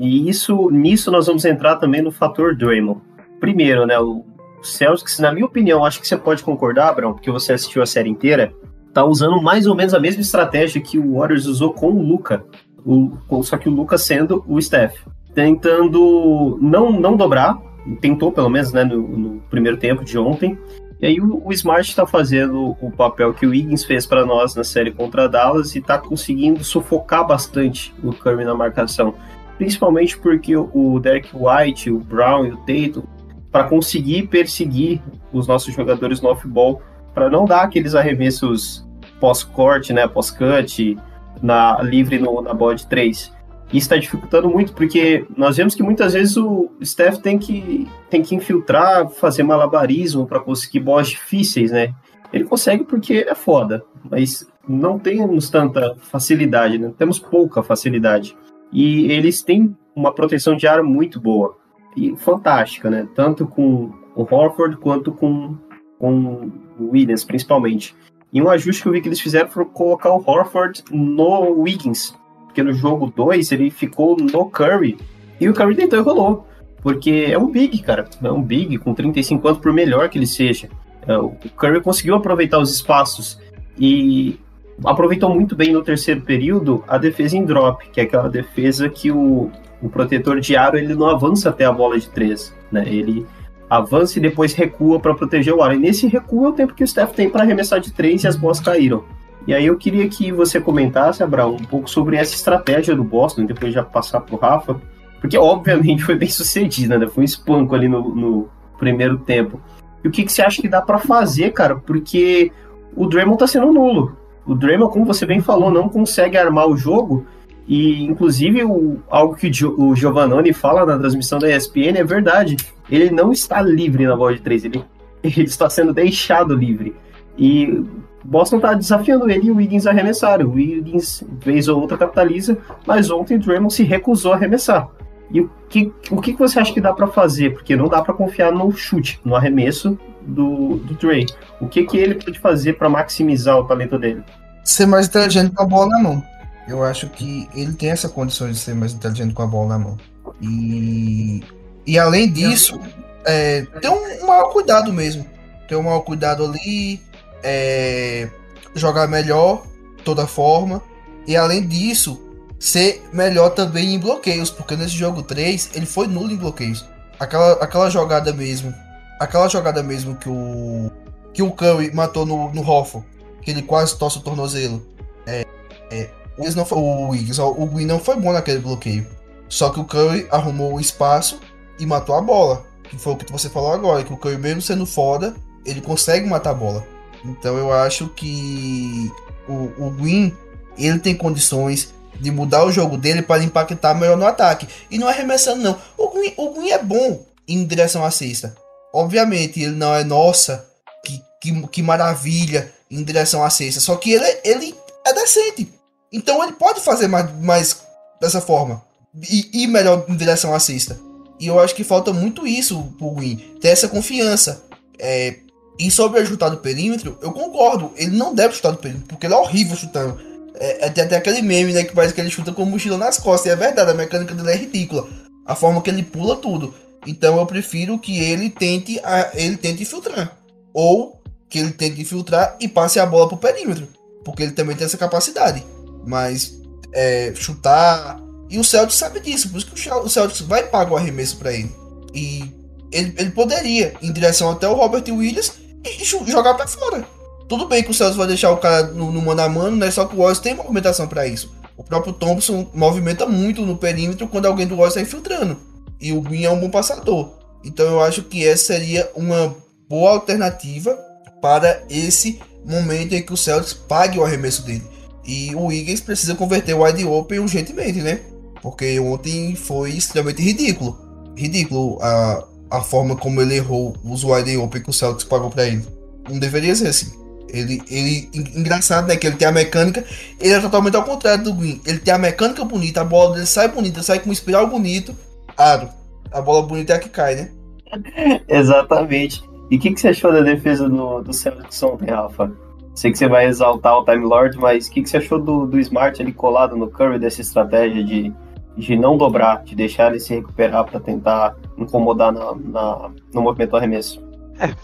Speaker 2: E isso, nisso nós vamos entrar também no fator Draymond. Primeiro, né, o Celtics, na minha opinião, acho que você pode concordar, Abraão, porque você assistiu a série inteira, tá usando mais ou menos a mesma estratégia que o Warriors usou com o Luca. O, só que o Luca sendo o Steph. Tentando não, não dobrar, tentou pelo menos né, no, no primeiro tempo de ontem, e aí o, o Smart está fazendo o papel que o Higgins fez para nós na série contra a Dallas e está conseguindo sufocar bastante o Curry na marcação. Principalmente porque o Derek White, o Brown e o Tatum, para conseguir perseguir os nossos jogadores no off-ball, para não dar aqueles arremessos pós-corte, né, pós-cut, na livre no, na bola de 3. Isso está dificultando muito, porque nós vemos que muitas vezes o Steph tem que, tem que infiltrar, fazer malabarismo para conseguir bolas difíceis, né? Ele consegue porque ele é foda, mas não temos tanta facilidade, né? Temos pouca facilidade. E eles têm uma proteção de ar muito boa e fantástica, né? Tanto com o Horford quanto com, com o Williams, principalmente. E um ajuste que eu vi que eles fizeram foi colocar o Horford no Wiggins, porque no jogo 2 ele ficou no Curry e o Curry tentou e rolou. Porque é um big, cara. É um big com 35 anos, por melhor que ele seja. É, o Curry conseguiu aproveitar os espaços. E aproveitou muito bem no terceiro período a defesa em drop, que é aquela defesa que o, o protetor de aro ele não avança até a bola de três, né? Ele avança e depois recua para proteger o aro. E nesse recuo é o tempo que o Steph tem para arremessar de três e as bolas caíram. E aí eu queria que você comentasse, Abraão, um pouco sobre essa estratégia do Boston, depois já passar pro Rafa, porque obviamente foi bem sucedida, né? Foi um espanco ali no, no primeiro tempo. E o que, que você acha que dá para fazer, cara? Porque o Draymond tá sendo nulo. O Draymond, como você bem falou, não consegue armar o jogo. E, inclusive, o, algo que o, Giovannone fala na transmissão da ESPN é verdade. Ele não está livre na bola de três, ele, <laughs> ele está sendo deixado livre. E Boston está desafiando ele e o Wiggins a arremessar. O Wiggins, vez ou outra, capitaliza, mas ontem o Draymond se recusou a arremessar. E o que, o que você acha que dá para fazer? Porque não dá para confiar no chute, no arremesso do, do Dre. O que, que ele pode fazer para maximizar o talento dele?
Speaker 3: Ser mais inteligente com a bola na mão. Eu acho que ele tem essa condição de ser mais inteligente com a bola na mão. E, e além disso, é, ter um maior cuidado mesmo. Ter um maior cuidado ali, é, jogar melhor, toda forma. E além disso, ser melhor também em bloqueios, porque nesse jogo 3 ele foi nulo em bloqueios. Aquela, aquela jogada mesmo, aquela jogada mesmo que o que o Curry matou no, no Hoffo, que ele quase torce o tornozelo. É, é, o não foi, o o Green não foi bom naquele bloqueio. Só que o Curry arrumou o espaço e matou a bola. Que foi o que você falou agora, que o Curry mesmo sendo foda, ele consegue matar a bola. Então eu acho que o, o Green, ele tem condições de mudar o jogo dele para impactar melhor no ataque. E não é arremessando, não. O Green, o Green é bom em direção à cesta. Obviamente, ele não é nossa, que, que, que maravilha em direção à cesta. Só que ele, ele é decente. Então ele pode fazer mais, mais dessa forma. E, e melhor em direção à cesta. E eu acho que falta muito isso pro Green. Ter essa confiança. É, e sobre chutar do perímetro, eu concordo. Ele não deve chutar do perímetro, porque ele é horrível chutando. É, é, tem até aquele meme, né? Que parece que ele chuta com mochila nas costas. E é verdade, a mecânica dele é ridícula. A forma que ele pula tudo. Então eu prefiro que ele tente, a, ele tente filtrar. Ou que ele tente filtrar e passe a bola pro perímetro. Porque ele também tem essa capacidade. Mas é, chutar. E o Celtics sabe disso. Por isso que o Celtics vai pagar o arremesso para ele. E ele, ele poderia, em direção até o Robert Williams, e, e jogar para fora. Tudo bem que o Celso vai deixar o cara no, no mano a mano, né? Só que o Warriors tem movimentação para isso. O próprio Thompson movimenta muito no perímetro quando alguém do Warriors está infiltrando. E o Green é um bom passador. Então eu acho que essa seria uma boa alternativa para esse momento em que o Celtics pague o arremesso dele. E o Wiggins precisa converter o wide open urgentemente, né? Porque ontem foi extremamente ridículo. Ridículo a, a forma como ele errou os wide open que o Celtics pagou para ele. Não deveria ser assim. Ele, ele, engraçado, né? Que ele tem a mecânica. Ele é totalmente ao contrário do Green. Ele tem a mecânica bonita, a bola dele sai bonita, sai com um espiral bonito. Aro. A bola bonita é a que cai, né? <laughs>
Speaker 2: Exatamente. E o que, que você achou da defesa do, do Celtics ontem, Rafa? Sei que você vai exaltar o Time Lord, mas o que, que você achou do, do Smart ali colado no Curry, dessa estratégia de, de não dobrar, de deixar ele se recuperar para tentar incomodar na, na, no movimento arremesso?
Speaker 4: É,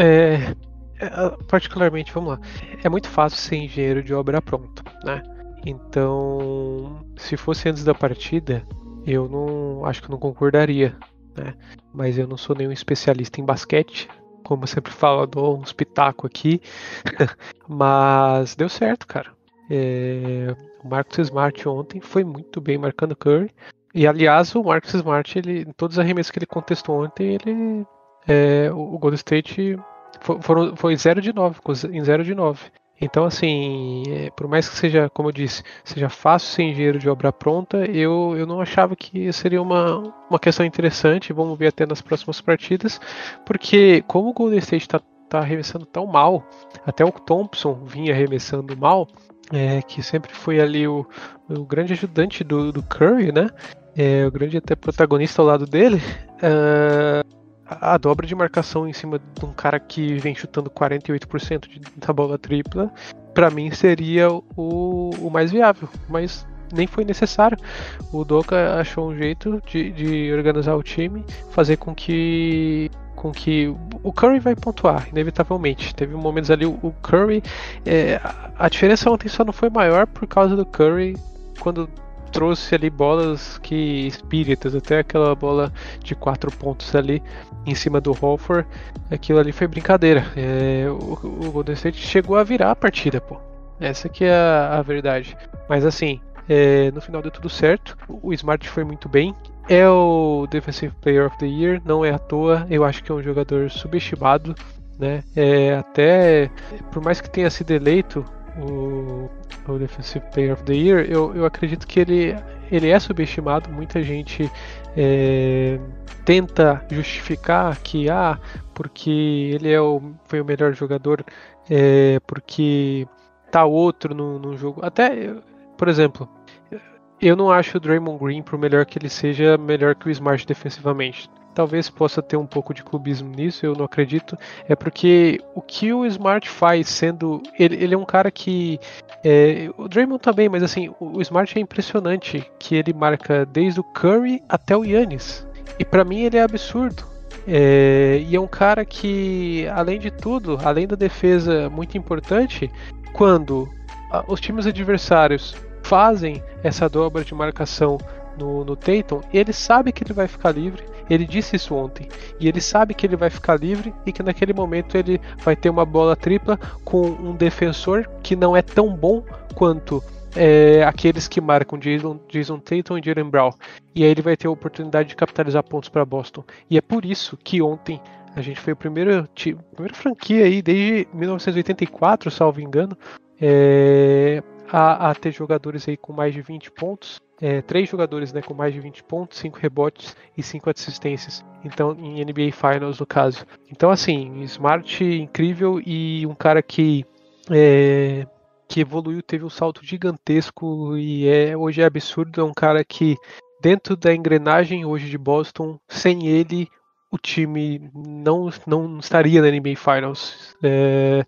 Speaker 4: é, é, particularmente, vamos lá, é muito fácil ser engenheiro de obra pronta, né? Então, se fosse antes da partida, eu não acho que não concordaria, né? Mas eu não sou nenhum especialista em basquete, como eu sempre falo, dou um espetáculo aqui, <laughs> mas deu certo, cara. É, o Marcus Smart ontem foi muito bem marcando Curry. E aliás, o Marcus Smart, ele, em todos os arremessos que ele contestou ontem, ele é, o Golden State foram, foi 0 de 9, em 0 de 9. Então, assim, é, por mais que seja, como eu disse, seja fácil ser engenheiro de obra pronta, eu, eu não achava que seria uma, uma questão interessante. Vamos ver até nas próximas partidas, porque como o Golden State está tá arremessando tão mal, até o Thompson vinha arremessando mal, é, que sempre foi ali o, o grande ajudante do, do Curry, né? É, o grande até protagonista ao lado dele. Uh, a dobra de marcação em cima de um cara que vem chutando 48% de, da bola tripla, para mim seria o, o mais viável. Mas nem foi necessário. O Doka achou um jeito de, de organizar o time, fazer com que com que o Curry vai pontuar, inevitavelmente. Teve momentos ali, o Curry. É, a diferença ontem só não foi maior por causa do Curry quando trouxe ali bolas que espíritas, até aquela bola de quatro pontos ali em cima do Holford, aquilo ali foi brincadeira. É, o, o, Golden State chegou a virar a partida, pô. Essa que é a, a verdade. Mas assim, é, no final deu tudo certo. O Smart foi muito bem. É o Defensive Player of the Year, não é à toa. Eu acho que é um jogador subestimado, né? É, até por mais que tenha sido eleito o, o Defensive Player of the Year, eu, eu acredito que ele, ele é subestimado. Muita gente é, tenta justificar que, ah, porque ele é o, foi o melhor jogador, é, porque tá outro no, no jogo. Até, por exemplo, eu não acho o Draymond Green, por melhor que ele seja, melhor que o Smart defensivamente talvez possa ter um pouco de clubismo nisso, eu não acredito, é porque o que o Smart faz sendo. Ele, ele é um cara que. É, o Draymond também, mas assim, o, o Smart é impressionante que ele marca desde o Curry até o Yannis. E para mim ele é absurdo. É, e é um cara que, além de tudo, além da defesa muito importante, quando os times adversários fazem essa dobra de marcação no, no Tatum, ele sabe que ele vai ficar livre, ele disse isso ontem. E ele sabe que ele vai ficar livre e que naquele momento ele vai ter uma bola tripla com um defensor que não é tão bom quanto é, aqueles que marcam Jason, Jason Tatum e Jalen Brown. E aí ele vai ter a oportunidade de capitalizar pontos para Boston. E é por isso que ontem a gente foi a primeira, primeira franquia aí desde 1984, salvo engano, é, a, a, ter jogadores aí com mais de 20 pontos é, três jogadores né, com mais de 20 pontos, 5 rebotes e 5 assistências. Então, em NBA Finals, no caso. Então, assim, Smart incrível e um cara que. É, que evoluiu, teve um salto gigantesco e é, hoje é absurdo. É um cara que, dentro da engrenagem hoje de Boston, sem ele, o time não, não estaria na NBA Finals. É,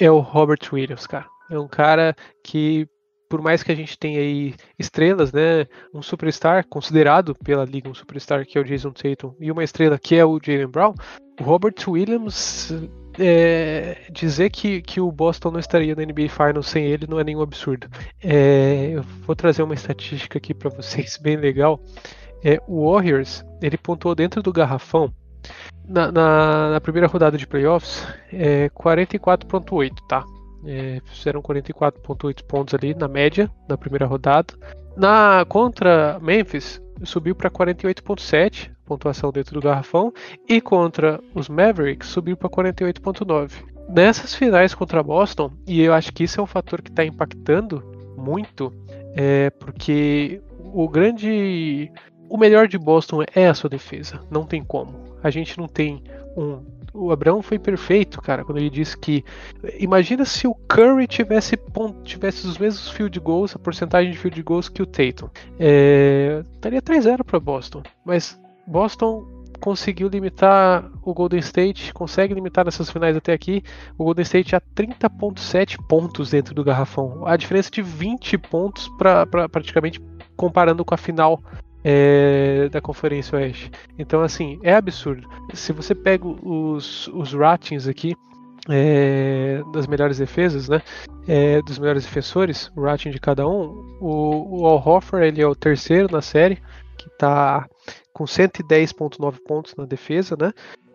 Speaker 4: é o Robert Williams, cara. É um cara que por mais que a gente tenha aí estrelas, né, um superstar considerado pela liga um superstar que é o Jason Tatum e uma estrela que é o Jalen Brown, o Robert Williams é, dizer que, que o Boston não estaria na NBA Finals sem ele não é nenhum absurdo. É, eu vou trazer uma estatística aqui para vocês bem legal. É, o Warriors ele pontuou dentro do garrafão na, na, na primeira rodada de playoffs é 44.8, tá? É, fizeram 44,8 pontos ali na média na primeira rodada. Na contra Memphis subiu para 48,7 pontuação dentro do garrafão e contra os Mavericks subiu para 48,9. Nessas finais contra Boston e eu acho que isso é um fator que está impactando muito, é porque o grande, o melhor de Boston é a sua defesa, não tem como. A gente não tem um o Abraão foi perfeito, cara, quando ele disse que imagina se o Curry tivesse tivesse os mesmos field goals, a porcentagem de field goals que o Tatum. É, estaria 3-0 para Boston, mas Boston conseguiu limitar o Golden State, consegue limitar nessas finais até aqui, o Golden State a 30.7 pontos dentro do garrafão. A diferença de 20 pontos para pra, praticamente comparando com a final é, da Conferência Oeste. Então, assim, é absurdo. Se você pega os, os ratings aqui é, das melhores defesas, né, é, dos melhores defensores, o rating de cada um, o, o Al Hoffer, ele é o terceiro na série, que está com 110.9 pontos na defesa, né?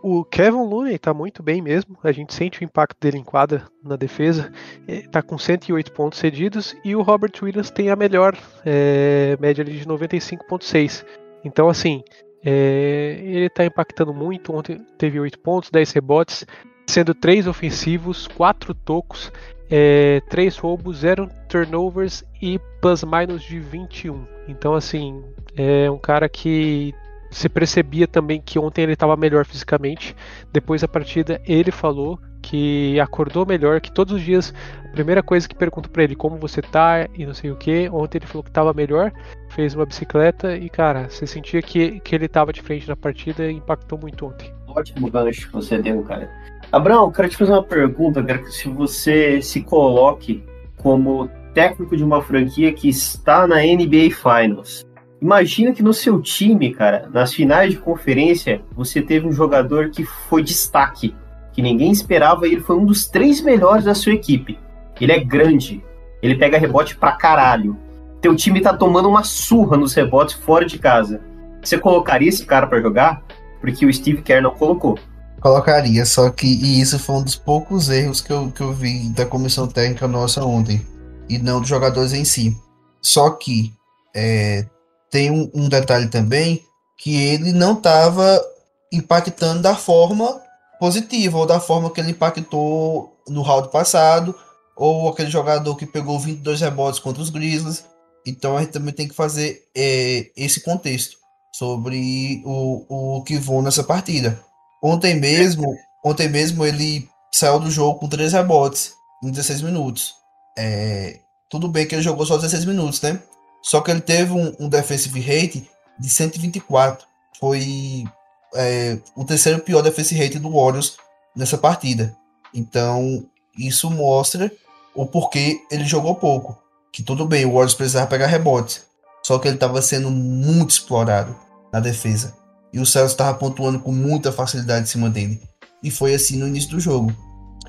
Speaker 4: O Kevin Looney está muito bem mesmo, a gente sente o impacto dele em quadra na defesa, está com 108 pontos cedidos e o Robert Williams tem a melhor é, média de 95,6. Então, assim, é, ele está impactando muito. Ontem teve 8 pontos, 10 rebotes, sendo 3 ofensivos, 4 tocos, é, 3 roubos, 0 turnovers e plus-minus de 21. Então, assim, é um cara que se percebia também que ontem ele estava melhor fisicamente. Depois da partida, ele falou que acordou melhor, que todos os dias a primeira coisa que pergunto para ele como você tá e não sei o que. Ontem ele falou que estava melhor, fez uma bicicleta e cara, você sentia que, que ele estava de frente na partida e impactou muito ontem.
Speaker 2: Ótimo gancho que você deu, cara. Abraão, quero te fazer uma pergunta, quero que se você se coloque como técnico de uma franquia que está na NBA Finals. Imagina que no seu time, cara, nas finais de conferência, você teve um jogador que foi destaque, que ninguém esperava e ele foi um dos três melhores da sua equipe. Ele é grande, ele pega rebote pra caralho. Teu time tá tomando uma surra nos rebotes fora de casa. Você colocaria esse cara para jogar? Porque o Steve Kerr não colocou.
Speaker 3: Colocaria, só que e isso foi um dos poucos erros que eu, que eu vi da comissão técnica nossa ontem. E não dos jogadores em si. Só que é, tem um, um detalhe também que ele não estava impactando da forma positiva, ou da forma que ele impactou no round passado, ou aquele jogador que pegou 22 rebotes contra os Grizzlies. Então a gente também tem que fazer é, esse contexto sobre o, o que vão nessa partida. Ontem mesmo, ontem mesmo ele saiu do jogo com 3 rebotes em 16 minutos. É, tudo bem que ele jogou só 16 minutos, né? Só que ele teve um, um defensive rate de 124. Foi é, o terceiro pior defensive rate do Warriors nessa partida. Então, isso mostra o porquê ele jogou pouco. Que tudo bem, o Warriors precisava pegar rebote. Só que ele estava sendo muito explorado na defesa. E o Celtics estava pontuando com muita facilidade em cima dele. E foi assim no início do jogo.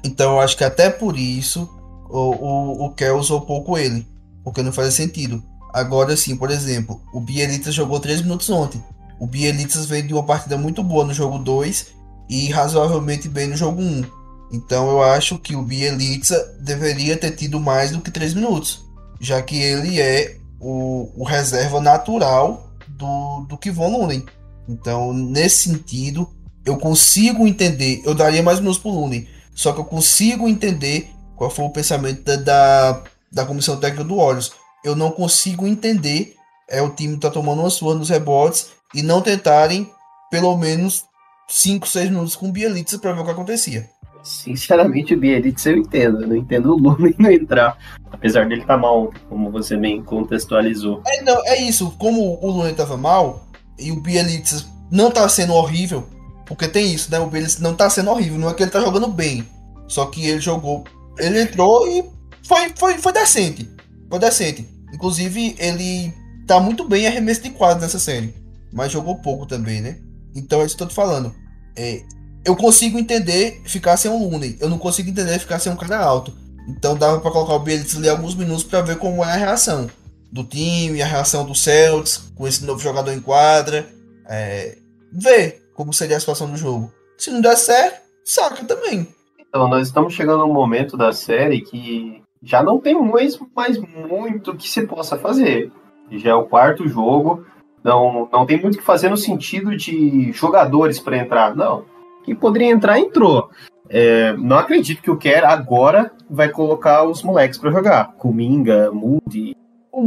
Speaker 3: Então eu acho que até por isso o, o, o Kel usou pouco ele. Porque não fazia sentido. Agora sim, por exemplo, o Bielitsa jogou 3 minutos ontem. O Bielitsa veio de uma partida muito boa no jogo 2 e razoavelmente bem no jogo 1. Então eu acho que o Bielitsa deveria ter tido mais do que 3 minutos. Já que ele é o, o reserva natural do, do Kivon Lunen. Então, nesse sentido, eu consigo entender. Eu daria mais minutos pro Lunen. Só que eu consigo entender qual foi o pensamento da, da, da comissão técnica do Olhos. Eu não consigo entender é o time tá tomando uma sua nos rebotes e não tentarem pelo menos 5, 6 minutos com o Bielitsa para ver o que acontecia.
Speaker 2: Sinceramente, o Bielitsa eu entendo. Eu não entendo o Lula <laughs> não entrar. Apesar dele estar tá mal, como você bem contextualizou.
Speaker 3: É, não, é isso. Como o Lula estava mal e o Bielitsa não tá sendo horrível, porque tem isso, né? O Bielitsa não tá sendo horrível. Não é que ele tá jogando bem. Só que ele jogou. Ele entrou e foi, foi, foi decente. Foi decente. Inclusive, ele tá muito bem em arremesso de quadro nessa série. Mas jogou pouco também, né? Então é isso que eu tô falando. É, eu consigo entender ficar sem um Looney. Eu não consigo entender ficar sem um cara alto. Então dava para colocar o Bielitz ali alguns minutos para ver como é a reação do time, a reação do Celtics com esse novo jogador em quadra. É, ver como seria a situação do jogo. Se não der certo, saca também.
Speaker 2: Então, nós estamos chegando a um momento da série que já não tem mais, mais muito que se possa fazer. Já é o quarto jogo, não, não tem muito o que fazer no sentido de jogadores para entrar. Não, quem poderia entrar, entrou. É, não acredito que o Kerr agora vai colocar os moleques para jogar. Kuminga, Moody.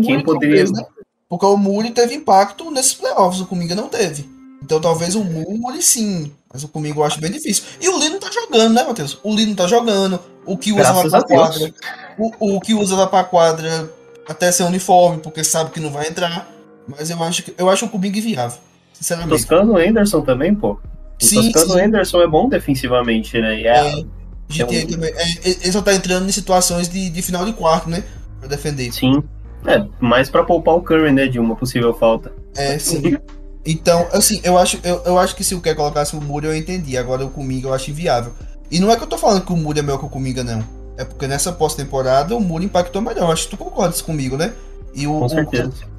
Speaker 2: Quem poderia. Talvez, né?
Speaker 3: Porque o Moody teve impacto nesses playoffs, o Kuminga não teve. Então talvez o Moody sim. Mas o Kuminga eu acho bem difícil. E o Lee não tá jogando, né, Matheus? O Lee não tá jogando. O que usa vai pra quadra. O, o que usa vai pra quadra até ser uniforme, porque sabe que não vai entrar. Mas eu acho que eu acho o Kuminga inviável. Sinceramente.
Speaker 2: Toscano Anderson também, pô. O sim, Toscano sim. Anderson é bom defensivamente, né? E é, é,
Speaker 3: é um... é, ele só tá entrando em situações de, de final de quarto, né? Pra defender.
Speaker 2: Sim. É, mais pra poupar o Curry, né? De uma possível falta.
Speaker 3: É, sim. Então, assim, eu acho, eu, eu acho que se o quer colocasse o Muri, eu entendi. Agora o Kuminga eu acho inviável. E não é que eu tô falando que o Muri é melhor que o Kuminga, não. É porque nessa pós-temporada o Muri impactou melhor. Acho que tu concordas comigo, né? E o, o,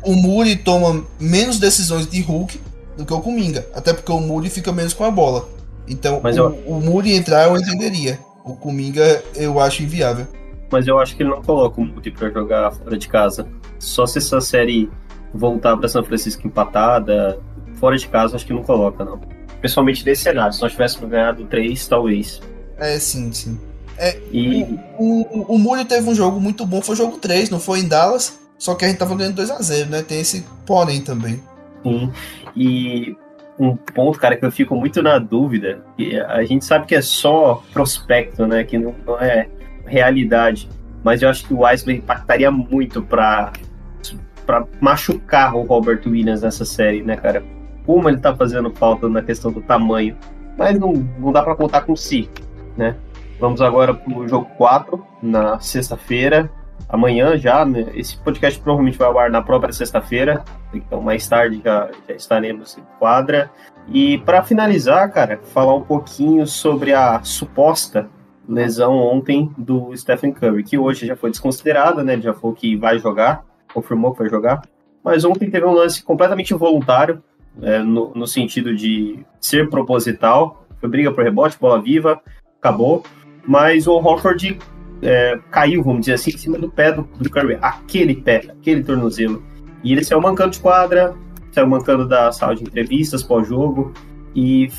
Speaker 3: o Muri toma menos decisões de Hulk do que o Kuminga. Até porque o Muri fica menos com a bola. Então, Mas o, eu... o Muri entrar eu entenderia. O Kuminga eu acho inviável.
Speaker 2: Mas eu acho que ele não coloca o Muri pra jogar fora de casa. Só se essa série voltar para São Francisco empatada, fora de casa, acho que não coloca, não. Principalmente nesse cenário. Se nós tivéssemos ganhado três, talvez.
Speaker 3: É, sim, sim. É, e... O, o, o Muri teve um jogo muito bom, foi o jogo 3, não foi em Dallas. Só que a gente tava ganhando 2 a 0 né? Tem esse porém também.
Speaker 2: Sim. E um ponto, cara, que eu fico muito na dúvida, que a gente sabe que é só prospecto, né? Que não, não é realidade. Mas eu acho que o Wesley impactaria muito para para machucar o Robert Williams nessa série, né, cara? Como ele tá fazendo falta na questão do tamanho. Mas não, não dá para contar com si, né? Vamos agora pro jogo 4, na sexta-feira. amanhã já. Né? Esse podcast provavelmente vai ao ar na própria sexta-feira, então mais tarde já, já estaremos em quadra. E para finalizar, cara, falar um pouquinho sobre a suposta lesão ontem do Stephen Curry, que hoje já foi desconsiderada, né? Ele já falou que vai jogar, confirmou que vai jogar. Mas ontem teve um lance completamente involuntário, é, no, no, sentido de ser proposital. Foi briga por rebote, bola viva, acabou. Mas o Horford é, caiu, vamos dizer assim, em cima do pé do, do Curry. Aquele pé, aquele tornozelo. E ele saiu mancando de quadra, saiu mancando da sala de entrevistas pós-jogo. E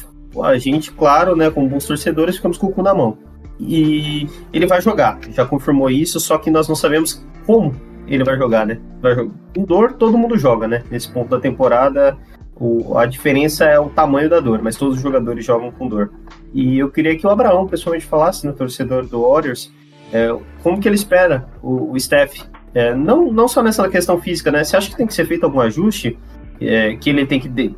Speaker 2: a gente, claro, né, como bons torcedores, ficamos com o cu na mão. E ele vai jogar, já confirmou isso, só que nós não sabemos como ele vai jogar, né? Vai jogar. Com dor, todo mundo joga, né? Nesse ponto da temporada, o, a diferença é o tamanho da dor, mas todos os jogadores jogam com dor. E eu queria que o Abraão, pessoalmente, falasse, no torcedor do Warriors, é, como que ele espera o, o Steph, é, não, não só nessa questão física, né? Você acha que tem que ser feito algum ajuste? É, que ele tem que de,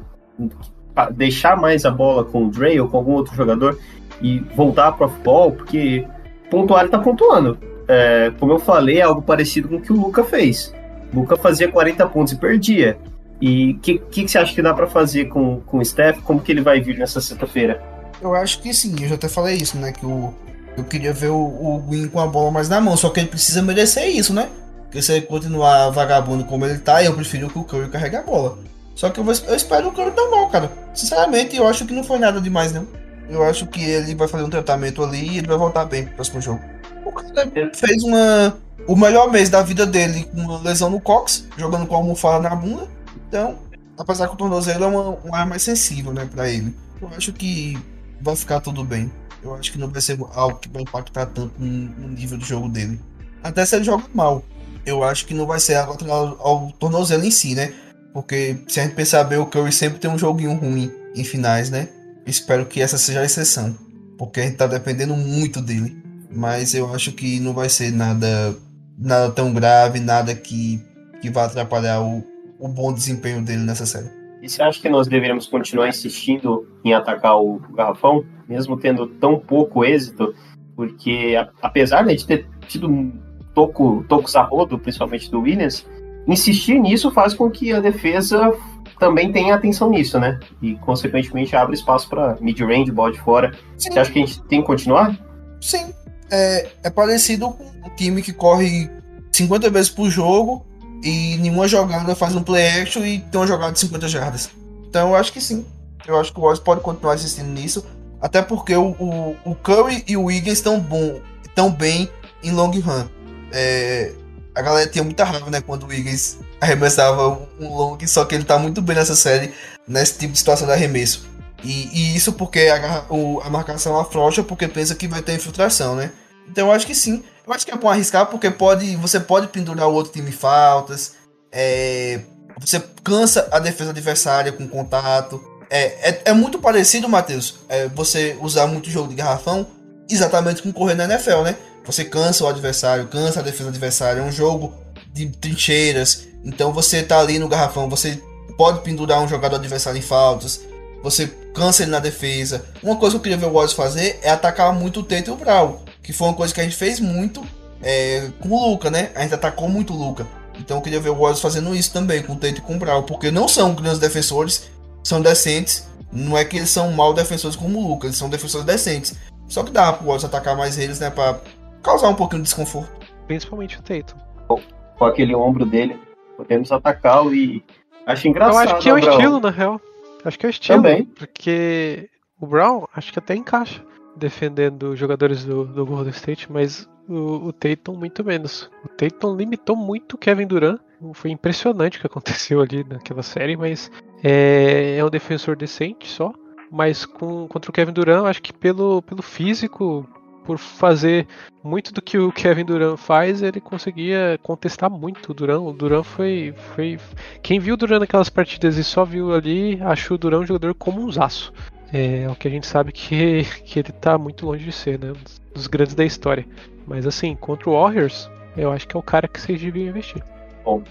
Speaker 2: deixar mais a bola com o Dre ou com algum outro jogador e voltar para o futebol? Porque pontuar ele tá pontuando. É, como eu falei, é algo parecido com o que o Luca fez. O Luca fazia 40 pontos e perdia. E o que, que, que, você acha que dá para fazer com, com o Steph? Como que ele vai vir nessa sexta-feira?
Speaker 3: Eu acho que sim, eu já até falei isso, né? Que o, eu queria ver o, o Win com a bola mais na mão, só que ele precisa merecer isso, né? Porque se ele continuar vagabundo como ele tá, eu prefiro que o Curry carregue a bola. Só que eu, vou, eu espero o Curry normal, cara. Sinceramente, eu acho que não foi nada demais, não. Eu acho que ele vai fazer um tratamento ali e ele vai voltar bem pro próximo jogo. O cara fez uma, o melhor mês da vida dele com lesão no cox, jogando com a almofada na bunda. Então, apesar que o tornozelo é uma, uma área mais sensível, né, pra ele. Eu acho que vai ficar tudo bem. Eu acho que não vai ser algo que vai impactar tanto no, nível do jogo dele. Até se ele joga mal. Eu acho que não vai ser ao, ao tornozelo em si, né? Porque se a gente bem, o Curry sempre tem um joguinho ruim em finais, né? Espero que essa seja a exceção. Porque a gente tá dependendo muito dele. Mas eu acho que não vai ser nada, nada tão grave, nada que, que vá atrapalhar o, o bom desempenho dele nessa série.
Speaker 2: E você acha que nós deveríamos continuar insistindo em atacar o garrafão, mesmo tendo tão pouco êxito? Porque apesar de ter tido um toco, tocos a rodo, principalmente do Williams, insistir nisso faz com que a defesa também tenha atenção nisso, né? E, consequentemente, abre espaço para mid-range, bola de fora. Sim. Você acha que a gente tem que continuar?
Speaker 3: Sim. É, é parecido com um time que corre 50 vezes por jogo e nenhuma jogada faz um play action e tem uma jogada de 50 jardas. Então eu acho que sim. Eu acho que o Warriors pode continuar assistindo nisso. Até porque o, o, o Curry e o Wiggins estão bom, tão bem em long run. É, a galera tinha muita raiva, né, quando o Wiggins arremessava um long, só que ele tá muito bem nessa série, nesse tipo de situação de arremesso. E, e isso porque a, o, a marcação afrouxa porque pensa que vai ter infiltração, né? Então eu acho que sim. Eu acho que é bom arriscar porque pode, você pode pendurar o outro time em faltas. É, você cansa a defesa adversária com contato. É, é, é muito parecido, Matheus, é, você usar muito jogo de garrafão exatamente com correr na NFL, né? Você cansa o adversário, cansa a defesa adversária. É um jogo de trincheiras. Então você tá ali no garrafão, você pode pendurar um jogador adversário em faltas. Você cansa ele na defesa. Uma coisa que eu queria ver o Warriors fazer é atacar muito o Tate e o Brown que foi uma coisa que a gente fez muito é, com o Luca, né? A gente atacou muito o Luca. Então eu queria ver o Warriors fazendo isso também, com o Tate e com o Brown, porque não são grandes defensores, são decentes. Não é que eles são mal defensores como o Luca, eles são defensores decentes. Só que dá pro Warriors atacar mais eles, né? Pra causar um pouquinho de desconforto.
Speaker 4: Principalmente o Tate.
Speaker 2: Com aquele ombro dele, podemos atacá-lo e. Acho engraçado.
Speaker 4: Eu acho que é o
Speaker 2: Brown.
Speaker 4: estilo, na real. Acho que é o estilo.
Speaker 2: Também.
Speaker 4: Porque o Brown, acho que até encaixa defendendo jogadores do, do Golden State, mas o, o Tatum muito menos. O Tatum limitou muito o Kevin Durant. Foi impressionante o que aconteceu ali naquela série, mas é, é um defensor decente só. Mas com, contra o Kevin Durant, acho que pelo, pelo físico, por fazer muito do que o Kevin Durant faz, ele conseguia contestar muito o Durant. O Durant foi, foi. Quem viu o Durant naquelas partidas e só viu ali, achou o Durant um jogador como um zaço. É, o que a gente sabe que, <laughs> que ele tá muito longe de ser, né? Um dos grandes da história. Mas assim, contra o Warriors, eu acho que é o cara que vocês deviam investir.
Speaker 2: Bom,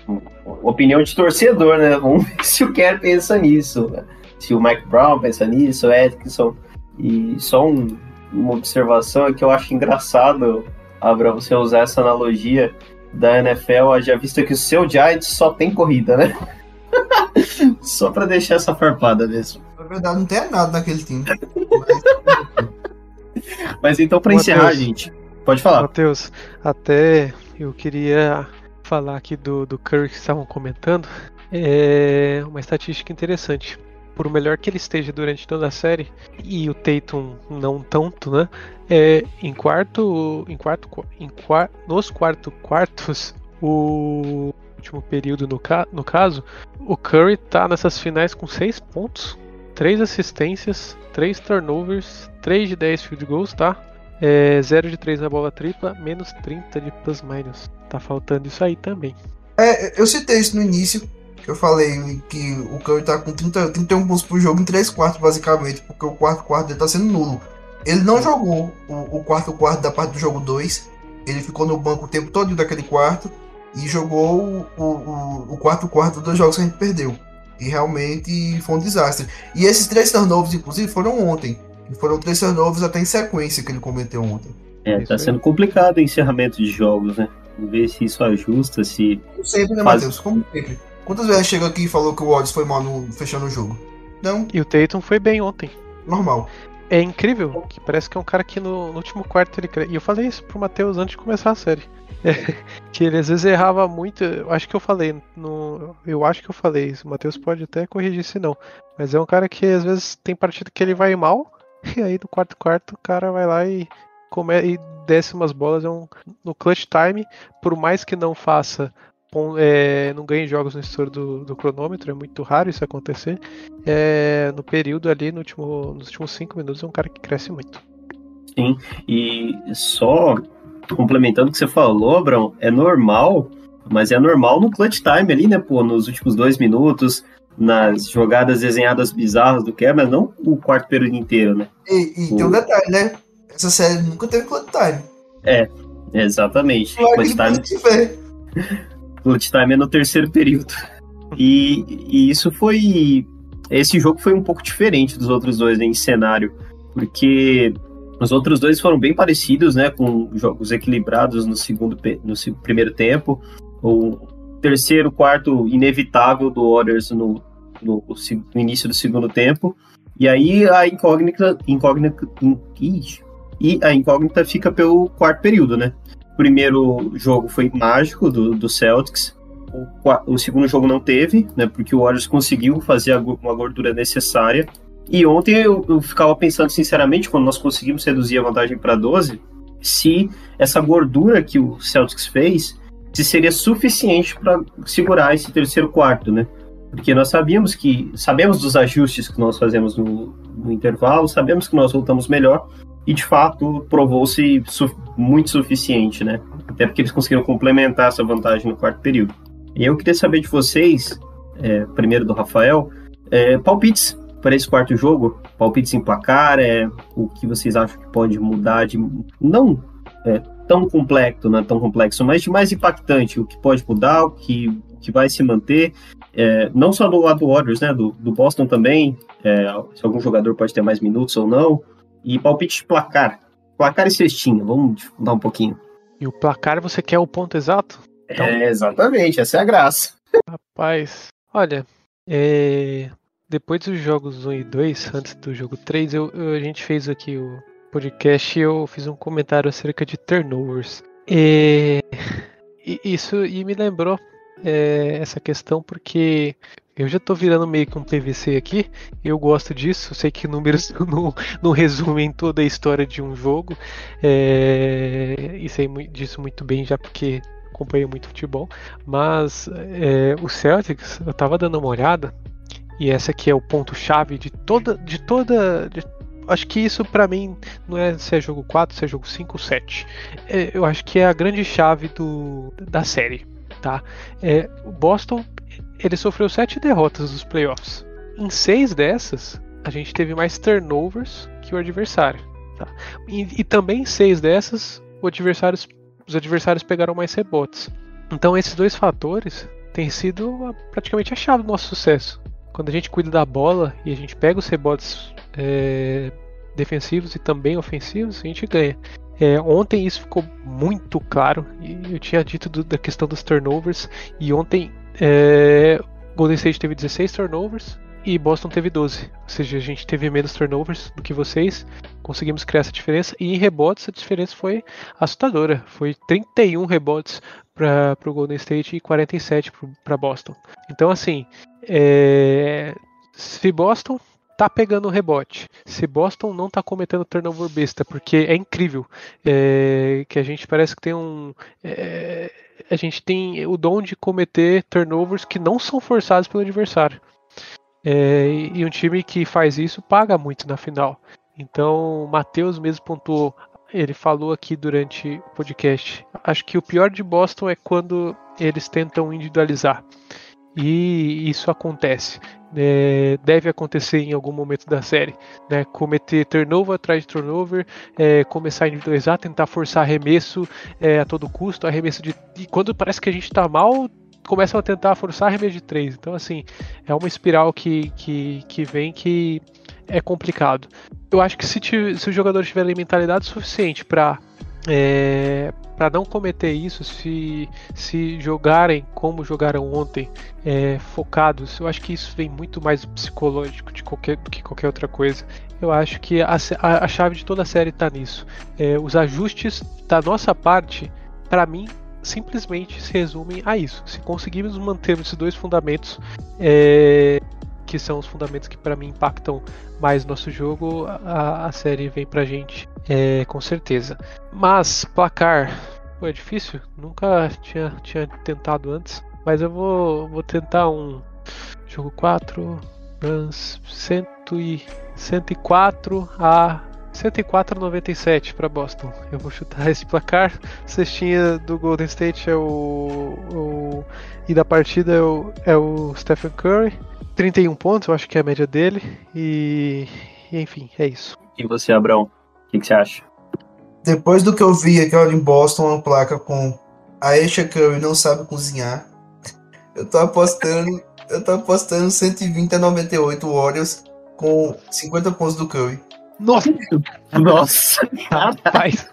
Speaker 2: opinião de torcedor, né? Vamos <laughs> ver se o Kerr pensa nisso. Se o Mike Brown pensa nisso, o Edson. E só um, uma observação é que eu acho engraçado, Abra, você usar essa analogia da NFL, já visto que o seu Giants só tem corrida, né? <laughs> só pra deixar essa farpada mesmo.
Speaker 3: Na verdade, não tem nada naquele time. <laughs>
Speaker 2: Mas então, pra
Speaker 4: Mateus.
Speaker 2: encerrar, gente, pode falar.
Speaker 4: Matheus, até eu queria falar aqui do, do Curry que estavam comentando. É uma estatística interessante. Por melhor que ele esteja durante toda a série, e o Tatum não tanto, né? É, em quarto. Em quarto. Em quar, nos quarto quartos, o último período no, ca, no caso, o Curry tá nessas finais com 6 pontos, 3 assistências, 3 turnovers, 3 de 10 field goals, tá? É, 0 de 3 na bola tripla, menos 30 de plus minus. Tá faltando isso aí também.
Speaker 3: É, eu citei isso no início, que eu falei que o Curry tá com 30, 31 pontos por jogo em 3 quartos, basicamente, porque o quarto quarto dele tá sendo nulo. Ele não jogou o, o quarto quarto da parte do jogo 2, ele ficou no banco o tempo todo daquele quarto e jogou o, o, o quarto quarto dos jogos que a gente perdeu. E realmente foi um desastre. E esses três turnovers, inclusive, foram ontem. E foram três turnovers até em sequência que ele cometeu ontem.
Speaker 2: É,
Speaker 4: Isso
Speaker 2: tá sendo complicado o encerramento de jogos, né? Vamos ver se isso ajusta, se.
Speaker 3: Como sempre, né,
Speaker 2: Faz-
Speaker 3: Matheus? Como sempre. Quantas vezes chega aqui e falou que o Warriors foi mal no, fechando o jogo? Não,
Speaker 4: E o Tatum foi bem ontem.
Speaker 3: normal.
Speaker 4: É incrível, que parece que é um cara que no, no último quarto ele cre... E eu falei isso pro Matheus antes de começar a série. É, <laughs> que ele às vezes errava muito. Eu acho que eu falei. No, eu acho que eu falei isso. O Matheus pode até corrigir se não. Mas é um cara que às vezes tem partida que ele vai mal. <laughs> E aí do quarto quarto o cara vai lá e, come, e desce umas bolas. É um, no clutch time, por mais que não faça. É, não ganhe jogos no estouro do, do cronômetro, é muito raro isso acontecer. É, no período ali, no último, nos últimos cinco minutos, é um cara que cresce muito.
Speaker 2: E só complementando o que você falou, Abrão, é normal, mas é normal no clutch time ali, né, pô, nos últimos dois minutos, nas jogadas desenhadas bizarras do Kerr, mas não o quarto período inteiro, né?
Speaker 3: E, e tem um detalhe, né? Essa série nunca teve clutch time.
Speaker 2: Exatamente.
Speaker 3: Claro
Speaker 2: Clutch
Speaker 3: que
Speaker 2: time, clutch time é no terceiro período. E, e isso foi. Esse jogo foi um pouco diferente dos outros dois né, em cenário, porque os outros dois foram bem parecidos, né, com jogos equilibrados no segundo no primeiro tempo. O terceiro, quarto inevitável do Warriors no, no, no início do segundo tempo. E aí a incógnita, incógnita in- e a incógnita fica pelo quarto período, né? Primeiro jogo foi mágico do, do Celtics. O, o segundo jogo não teve, né? Porque o Warriors conseguiu fazer uma gordura necessária. E ontem eu, eu ficava pensando, sinceramente, quando nós conseguimos reduzir a vantagem para 12, se essa gordura que o Celtics fez se seria suficiente para segurar esse terceiro quarto, né? Porque nós sabíamos que sabemos dos ajustes que nós fazemos no, no intervalo, sabemos que nós voltamos melhor e de fato provou-se su- muito suficiente, né? Até porque eles conseguiram complementar essa vantagem no quarto período. E eu queria saber de vocês, é, primeiro do Rafael, é, palpites para esse quarto jogo, palpites em placar, é, o que vocês acham que pode mudar de não é, tão complexo, não é tão complexo, mas de mais impactante, o que pode mudar, o que, o que vai se manter, é, não só do lado do Warriors, né, do, do Boston também, é, se algum jogador pode ter mais minutos ou não, e palpite de placar, placar e cestinha, vamos dificultar um pouquinho.
Speaker 4: E o placar você quer o ponto exato? Então-
Speaker 2: É, exatamente, essa é a graça.
Speaker 4: Rapaz, olha, é, depois dos jogos 1 e 2, antes do jogo 3, eu, eu- a gente fez aqui o podcast e eu fiz um comentário acerca de turnovers. É, <laughs> e isso e me lembrou é, essa questão porque eu já tô virando meio que um PVC aqui, eu gosto disso, sei que números <laughs> não, não resumem toda a história de um jogo, é, e sei disso muito bem já porque acompanho muito futebol, mas é, o Celtics, eu tava dando uma olhada, e essa aqui é o ponto-chave de toda. De toda de- acho que isso pra mim não é se é jogo 4, se é jogo 5 ou 7. É, eu acho que é a grande chave do, da série. Tá? É, o Boston ele sofreu 7 derrotas nos playoffs. Em 6 dessas, a gente teve mais turnovers que o adversário. Tá? E, e também em 6 dessas, os adversários pegaram mais rebotes. Então esses dois fatores têm sido praticamente a chave do nosso sucesso. Quando a gente cuida da bola e a gente pega os rebotes é, defensivos e também ofensivos, a gente ganha. É, ontem isso ficou muito claro, eu tinha dito do, da questão dos turnovers, e ontem é, Golden State teve 16 turnovers e Boston teve 12. Ou seja, a gente teve menos turnovers do que vocês, conseguimos criar essa diferença, e em rebotes a diferença foi assustadora. Foi 31 rebotes para o Golden State e 47 para Boston. Então, assim, é, se Boston tá pegando rebote, se Boston não tá cometendo turnover besta, porque é incrível é, que a gente parece que tem um. É, a gente tem o dom de cometer turnovers que não são forçados pelo adversário. É, e um time que faz isso paga muito na final. Então, o Matheus mesmo pontuou ele falou aqui durante o podcast. Acho que o pior de Boston é quando eles tentam individualizar. E isso acontece. É, deve acontecer em algum momento da série. Né? Cometer turnover atrás de turnover, é, começar a individualizar, tentar forçar arremesso é, a todo custo, arremesso de. E quando parece que a gente está mal, começam a tentar forçar arremesso de três. Então, assim, é uma espiral que, que, que vem que é complicado. Eu acho que se, se os jogadores tiverem mentalidade suficiente para é, para não cometer isso, se, se jogarem como jogaram ontem, é, focados, eu acho que isso vem muito mais psicológico de qualquer, do que qualquer outra coisa. Eu acho que a, a, a chave de toda a série está nisso. É, os ajustes da nossa parte, para mim, simplesmente se resumem a isso. Se conseguirmos manter esses dois fundamentos, é, que são os fundamentos que para mim impactam mais nosso jogo, a, a série vem pra gente é, com certeza. Mas placar, pô, é difícil, nunca tinha, tinha tentado antes, mas eu vou, vou tentar um jogo 4, runs 100 e 104 a 104 a 97 para Boston. Eu vou chutar <laughs> esse placar. Cestinha do Golden State é o, o e da partida é o, é o Stephen Curry. 31 pontos, eu acho que é a média dele. E, e enfim, é isso.
Speaker 2: E você, Abrão? O que, que, você acha?
Speaker 3: Depois do que eu vi aqui em Boston, uma placa com a Aisha Curry não sabe cozinhar, eu tô apostando, eu tô apostando 120 a 98 Warriors com 50 pontos do Curry.
Speaker 4: Nossa!
Speaker 2: Nossa!
Speaker 4: Rapaz!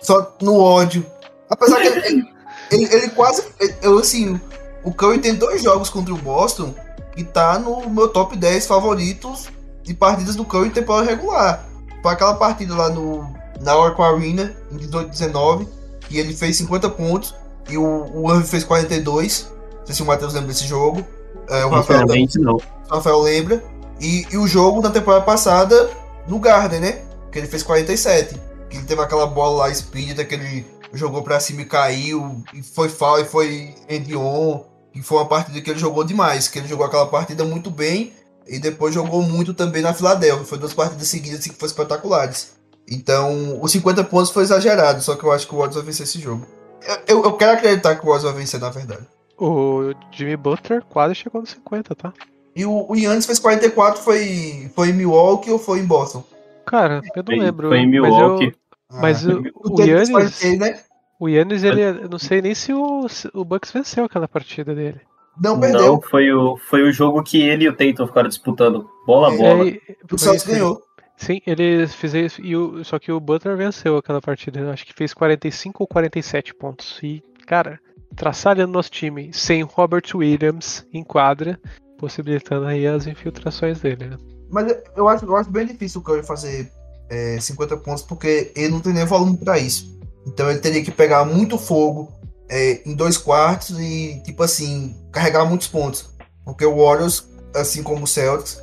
Speaker 3: Só no ódio. Apesar que ele, ele, ele quase. Eu, assim, o Curry tem dois jogos contra o Boston que tá no meu top 10 favoritos de partidas do Curry em temporada regular. Foi aquela partida lá no, na Oracle Arena, em 18 19, que ele fez 50 pontos e o, o Irving fez 42. Não sei se o Matheus lembra desse jogo.
Speaker 2: É, o Rafael, não. O
Speaker 3: Rafael lembra. E, e, o jogo na temporada passada no Garden, né? Que ele fez 47. Que ele teve aquela bola lá, speed, que ele jogou pra cima e caiu. E foi foul e foi end on. E foi uma partida que ele jogou demais, que ele jogou aquela partida muito bem e depois jogou muito também na Filadélfia. Foi duas partidas seguidas que foram espetaculares. Então, os 50 pontos foi exagerado, só que eu acho que o Warriors vai vencer esse jogo. Eu, eu, eu quero acreditar que o Warriors vai vencer, na verdade.
Speaker 4: O Jimmy Butler quase chegou nos 50, tá?
Speaker 3: E o, o Yannis fez 44, foi, foi em Milwaukee ou foi em Boston?
Speaker 4: Cara, eu não foi, lembro.
Speaker 2: Foi em Milwaukee.
Speaker 4: Mas, eu, mas ah, o, o, o Yannis... né? O Yannis, ele, eu não sei nem se o, o Bucks venceu aquela partida dele.
Speaker 3: Não perdeu.
Speaker 2: Não, foi o, foi o jogo que ele e o Tatum ficaram disputando bola a bola. É,
Speaker 3: o Celtics ganhou.
Speaker 4: Sim, ele fez isso, e o, só que o Butler venceu aquela partida. Acho que fez 45 ou 47 pontos. E, cara, traçalhando nosso time sem Robert Williams em quadra, possibilitando aí as infiltrações dele, né?
Speaker 3: Mas eu acho, eu acho bem difícil o Curry fazer é, 50 pontos, porque ele não tem nem volume para isso. Então ele teria que pegar muito fogo é, em dois quartos e, tipo assim, carregar muitos pontos. Porque o Warriors, assim como o Celtics,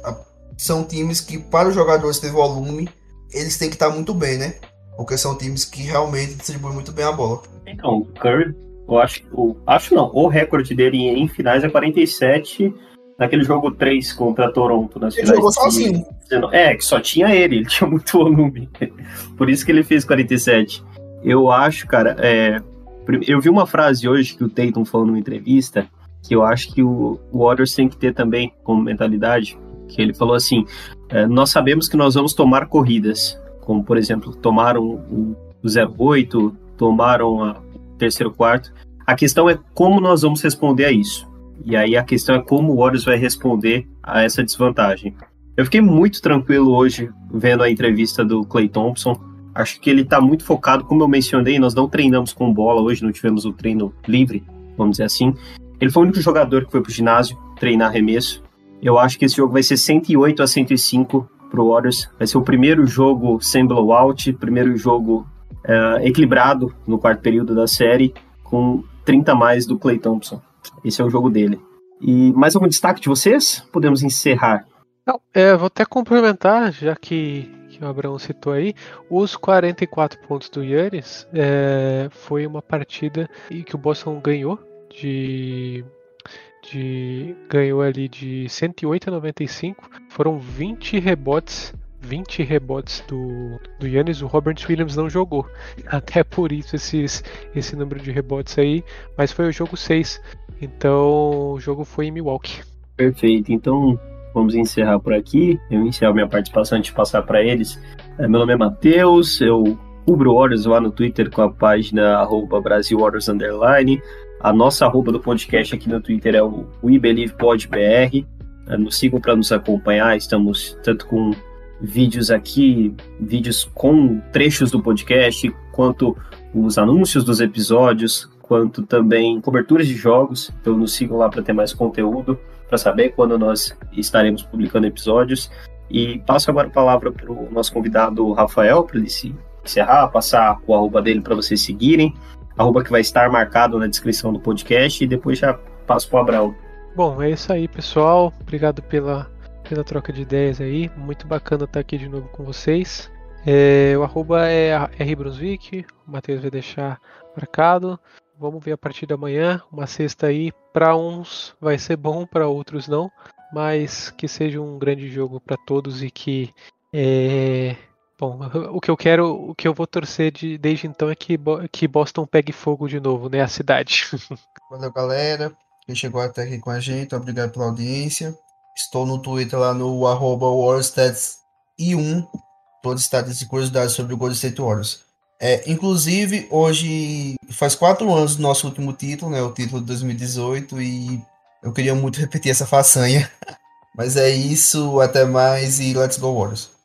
Speaker 3: são times que, para os jogadores ter volume, eles têm que estar muito bem, né? Porque são times que realmente distribuem muito bem a bola.
Speaker 2: Então, o Curry, eu acho, o, acho não, o recorde dele em finais é 47 naquele jogo 3 contra Toronto nas
Speaker 3: ele finais. Ele jogou sozinho.
Speaker 2: É, que só tinha ele, ele <laughs> tinha muito volume. Por isso que ele fez 47. Eu acho, cara, é, eu vi uma frase hoje que o Tatum falou numa entrevista que eu acho que o, Warriors tem que ter também como mentalidade, que ele falou assim, é, nós sabemos que nós vamos tomar corridas, como por exemplo, tomaram o, o 08, tomaram a, o terceiro quarto. A questão é como nós vamos responder a isso. E aí a questão é como o Warriors vai responder a essa desvantagem. Eu fiquei muito tranquilo hoje vendo a entrevista do Clay Thompson. Acho que ele tá muito focado, como eu mencionei, nós não treinamos com bola hoje, não tivemos o treino livre, vamos dizer assim. Ele foi o único jogador que foi pro ginásio treinar arremesso. Eu acho que esse jogo vai ser 108 a 105 pro Warriors. Vai ser o primeiro jogo sem blowout, primeiro jogo uh, equilibrado no quarto período da série, com 30 a mais do Clay Thompson. Esse é o jogo dele. E mais algum destaque de vocês? Podemos encerrar.
Speaker 4: Não, é, vou até complementar, já que, que o Abraão citou aí, os 44 pontos do Yannis é, foi uma partida que o Boston ganhou de de ganhou ali de 108 a 95. Foram 20 rebotes 20 rebotes do, do Yannis, o Robert Williams não jogou. <laughs> Até por isso esses, esse número de rebotes aí. Mas foi o jogo 6. Então o jogo foi em Milwaukee.
Speaker 2: Perfeito. Então vamos encerrar por aqui. Eu encerro minha participação antes de passar para eles. É, meu nome é Matheus, eu cubro Warriors lá no Twitter com a página arroba Brasil Underline. A nossa arroba do podcast aqui no Twitter é o WeBelievePodBR. É, nos sigam para nos acompanhar. Estamos tanto com vídeos aqui, vídeos com trechos do podcast, quanto os anúncios dos episódios, quanto também coberturas de jogos. Então nos sigam lá para ter mais conteúdo, para saber quando nós estaremos publicando episódios. E passo agora a palavra para o nosso convidado Rafael, para ele se encerrar, passar o arroba dele para vocês seguirem arroba que vai estar marcado na descrição do podcast e depois já passo para o Abraão.
Speaker 4: Bom, é isso aí, pessoal. Obrigado pela, pela troca de ideias aí. Muito bacana estar aqui de novo com vocês. É, o arroba é R. Brunswick, o Matheus vai deixar marcado. Vamos ver a partir da manhã. Uma sexta aí, para uns vai ser bom, para outros não. Mas que seja um grande jogo para todos e que é, Bom, o que eu quero, o que eu vou torcer de, desde então é que, que Boston pegue fogo de novo, né? A cidade. <laughs>
Speaker 3: Valeu, galera. Quem chegou até aqui com a gente, obrigado pela audiência. Estou no Twitter lá no arroba i1, todos status e curiosidades sobre o Golden State Warriors. É, inclusive, hoje faz quatro anos do nosso último título, né? O título de 2018, e eu queria muito repetir essa façanha. <laughs> Mas é isso, até mais e let's go Warriors.